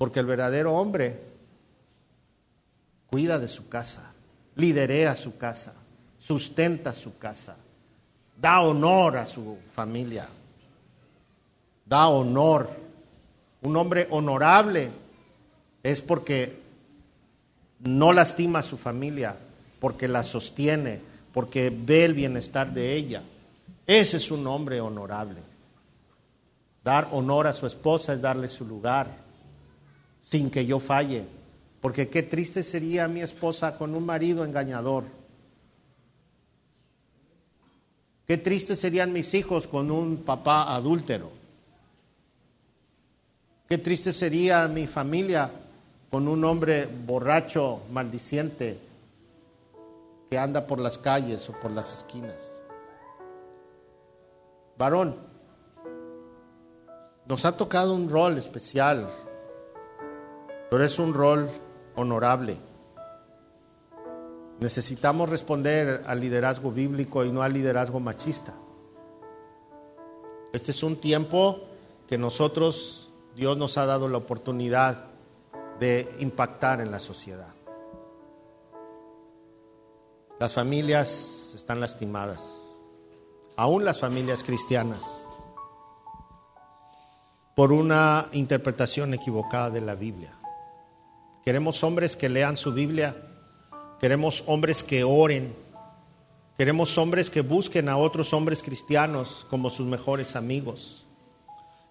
Porque el verdadero hombre cuida de su casa, liderea su casa, sustenta su casa, da honor a su familia, da honor. Un hombre honorable es porque no lastima a su familia, porque la sostiene, porque ve el bienestar de ella. Ese es un hombre honorable. Dar honor a su esposa es darle su lugar, sin que yo falle. Porque qué triste sería mi esposa con un marido engañador. Qué triste serían mis hijos con un papá adúltero. Qué triste sería mi familia con un hombre borracho, maldiciente, que anda por las calles o por las esquinas. Varón, nos ha tocado un rol especial, pero es un rol honorable. Necesitamos responder al liderazgo bíblico y no al liderazgo machista. Este es un tiempo que nosotros, Dios nos ha dado la oportunidad de impactar en la sociedad. Las familias están lastimadas, aún las familias cristianas, por una interpretación equivocada de la Biblia. Queremos hombres que lean su Biblia, queremos hombres que oren, queremos hombres que busquen a otros hombres cristianos como sus mejores amigos.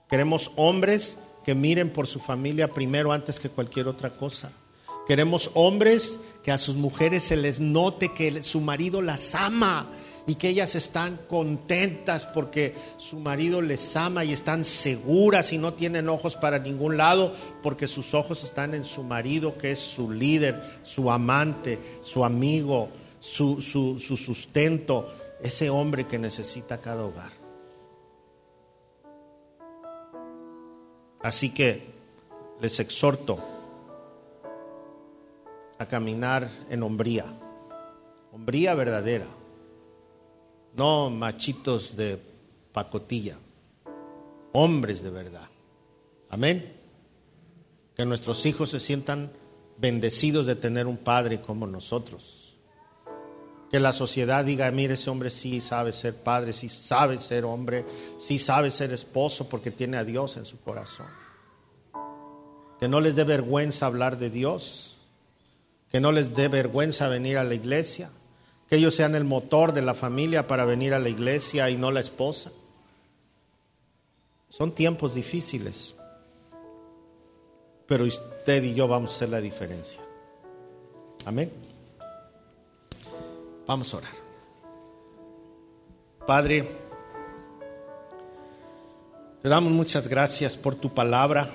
Queremos hombres que miren por su familia primero antes que cualquier otra cosa. Queremos hombres que a sus mujeres se les note que su marido las ama y que ellas están contentas porque su marido les ama y están seguras y no tienen ojos para ningún lado porque sus ojos están en su marido que es su líder, su amante, su amigo, su, su, su sustento, ese hombre que necesita cada hogar. Así que les exhorto a caminar en hombría, hombría verdadera, no machitos de pacotilla, hombres de verdad. Amén. Que nuestros hijos se sientan bendecidos de tener un padre como nosotros. Que la sociedad diga, mire, ese hombre sí sabe ser padre, sí sabe ser hombre, sí sabe ser esposo porque tiene a Dios en su corazón. Que no les dé vergüenza hablar de Dios, que no les dé vergüenza venir a la iglesia, que ellos sean el motor de la familia para venir a la iglesia y no la esposa. Son tiempos difíciles, pero usted y yo vamos a hacer la diferencia. Amén. Vamos a orar. Padre, te damos muchas gracias por tu palabra.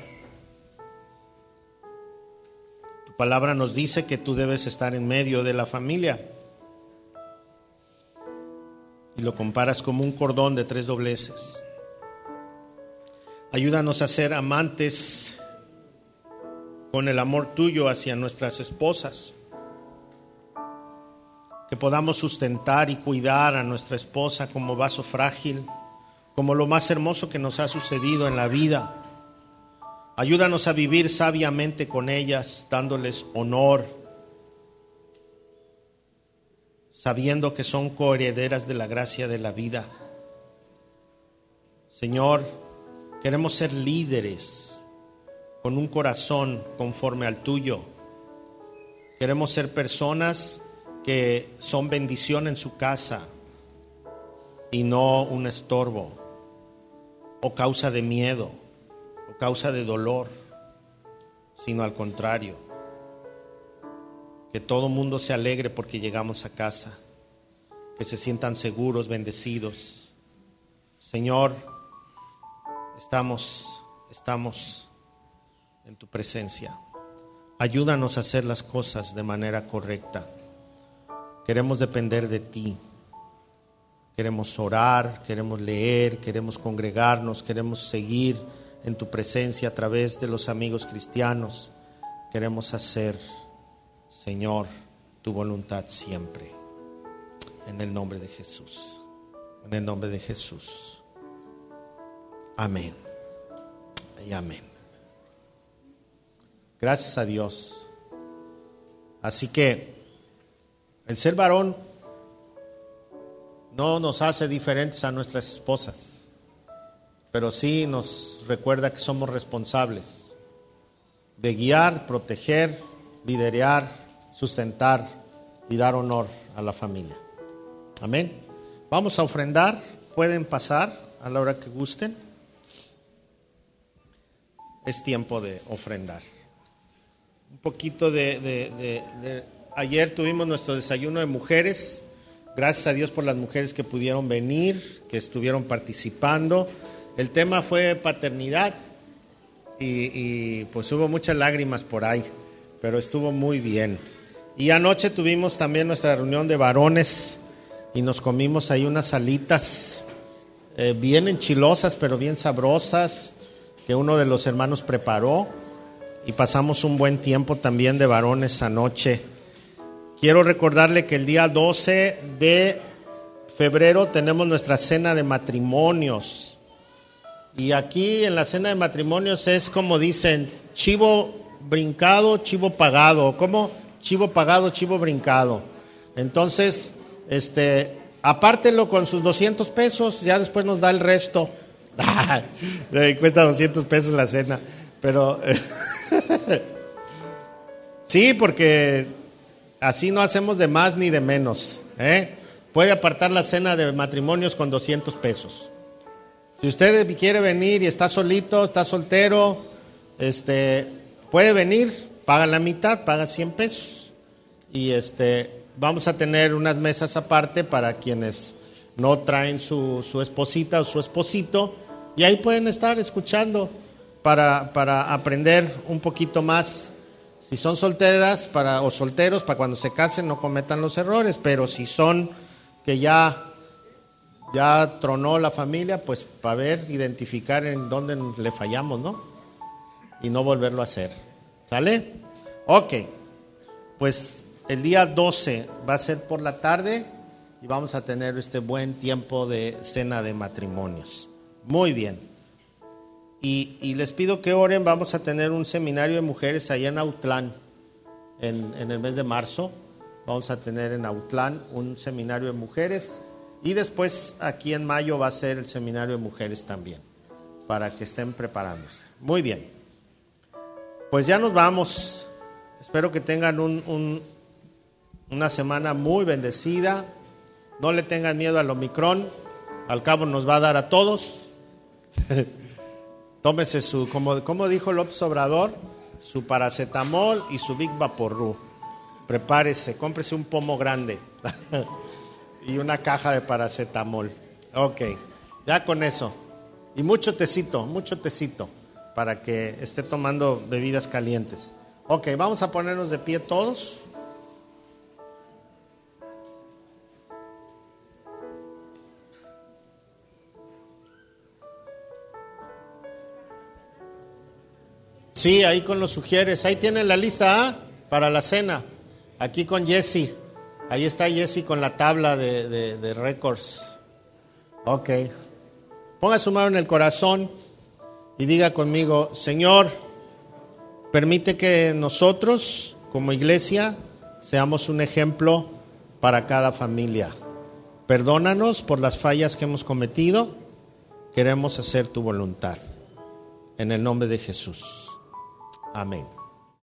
Tu palabra nos dice que tú debes estar en medio de la familia. Y lo comparas como un cordón de tres dobleces. Ayúdanos a ser amantes con el amor tuyo hacia nuestras esposas. Que podamos sustentar y cuidar a nuestra esposa como vaso frágil, como lo más hermoso que nos ha sucedido en la vida. Ayúdanos a vivir sabiamente con ellas, dándoles honor, sabiendo que son coherederas de la gracia de la vida. Señor, Queremos ser líderes con un corazón conforme al tuyo. Queremos ser personas que son bendición en su casa y no un estorbo o causa de miedo o causa de dolor, sino al contrario. Que todo mundo se alegre porque llegamos a casa, que se sientan seguros, bendecidos. Señor, Estamos, estamos en tu presencia. Ayúdanos a hacer las cosas de manera correcta. Queremos depender de ti. Queremos orar, queremos leer, queremos congregarnos, queremos seguir en tu presencia a través de los amigos cristianos. Queremos hacer, Señor, tu voluntad siempre. En el nombre de Jesús. En el nombre de Jesús. Amén. Y amén. Gracias a Dios. Así que el ser varón no nos hace diferentes a nuestras esposas, pero sí nos recuerda que somos responsables de guiar, proteger, liderar, sustentar y dar honor a la familia. Amén. Vamos a ofrendar. Pueden pasar a la hora que gusten es tiempo de ofrendar. Un poquito de, Ayer tuvimos nuestro desayuno de mujeres. Gracias a Dios por las mujeres que pudieron venir, que estuvieron participando. El tema fue paternidad y, y pues hubo muchas lágrimas por ahí, pero estuvo muy bien. Y anoche tuvimos también nuestra reunión de varones y nos comimos ahí unas alitas eh, bien enchilosas, pero bien sabrosas que uno de los hermanos preparó y pasamos un buen tiempo también de varones anoche. Quiero recordarle que el día 12 de febrero tenemos nuestra cena de matrimonios. Y aquí en la cena de matrimonios es como dicen, chivo brincado, chivo pagado. ¿Cómo? Chivo pagado, chivo brincado. Entonces, este, apártelo con sus 200 pesos, ya después nos da el resto. [LAUGHS] cuesta 200 pesos la cena. Pero [LAUGHS] sí, porque así no hacemos de más ni de menos. ¿eh? Puede apartar la cena de matrimonios con 200 pesos. Si usted quiere venir y está solito, está soltero, este, puede venir, paga la mitad, paga 100 pesos. Y este, vamos a tener unas mesas aparte para quienes no traen su, su esposita o su esposito y ahí pueden estar escuchando para, para aprender un poquito más. Si son solteras para, o solteros, para cuando se casen no cometan los errores, pero si son que ya, ya tronó la familia, pues para ver, identificar en dónde le fallamos, ¿no? Y no volverlo a hacer. ¿Sale? Ok. Pues el día 12 va a ser por la tarde y vamos a tener este buen tiempo de cena de matrimonios. Muy bien. Y, les pido que oren, vamos a tener un seminario de mujeres allá en Autlán en, el mes de marzo. vamos a tener en Autlán un seminario de mujeres y después aquí en mayo va a ser el seminario de mujeres también, para que estén preparándose. Muy bien, pues ya nos vamos. Espero que tengan una semana muy bendecida. No le tengan miedo al Omicron, al cabo nos va a dar a todos. [LAUGHS] Tómese su, como, como dijo López Obrador, su paracetamol y su Big Vaporru. Prepárese, cómprese un pomo grande [LAUGHS] y una caja de paracetamol. Ok, ya con eso. Y mucho tecito, mucho tecito, para que esté tomando bebidas calientes. Ok, vamos a ponernos de pie todos. Sí, ahí con los sugieres. Ahí tienen la lista ¿ah? para la cena. Aquí con Jesse. Ahí está Jesse con la tabla de, de, récords. Ok. Ponga su mano en el corazón y diga conmigo, Señor, permite que nosotros como iglesia seamos un ejemplo para cada familia. Perdónanos por las fallas que hemos cometido. Queremos hacer tu voluntad. En el nombre de Jesús. Amén.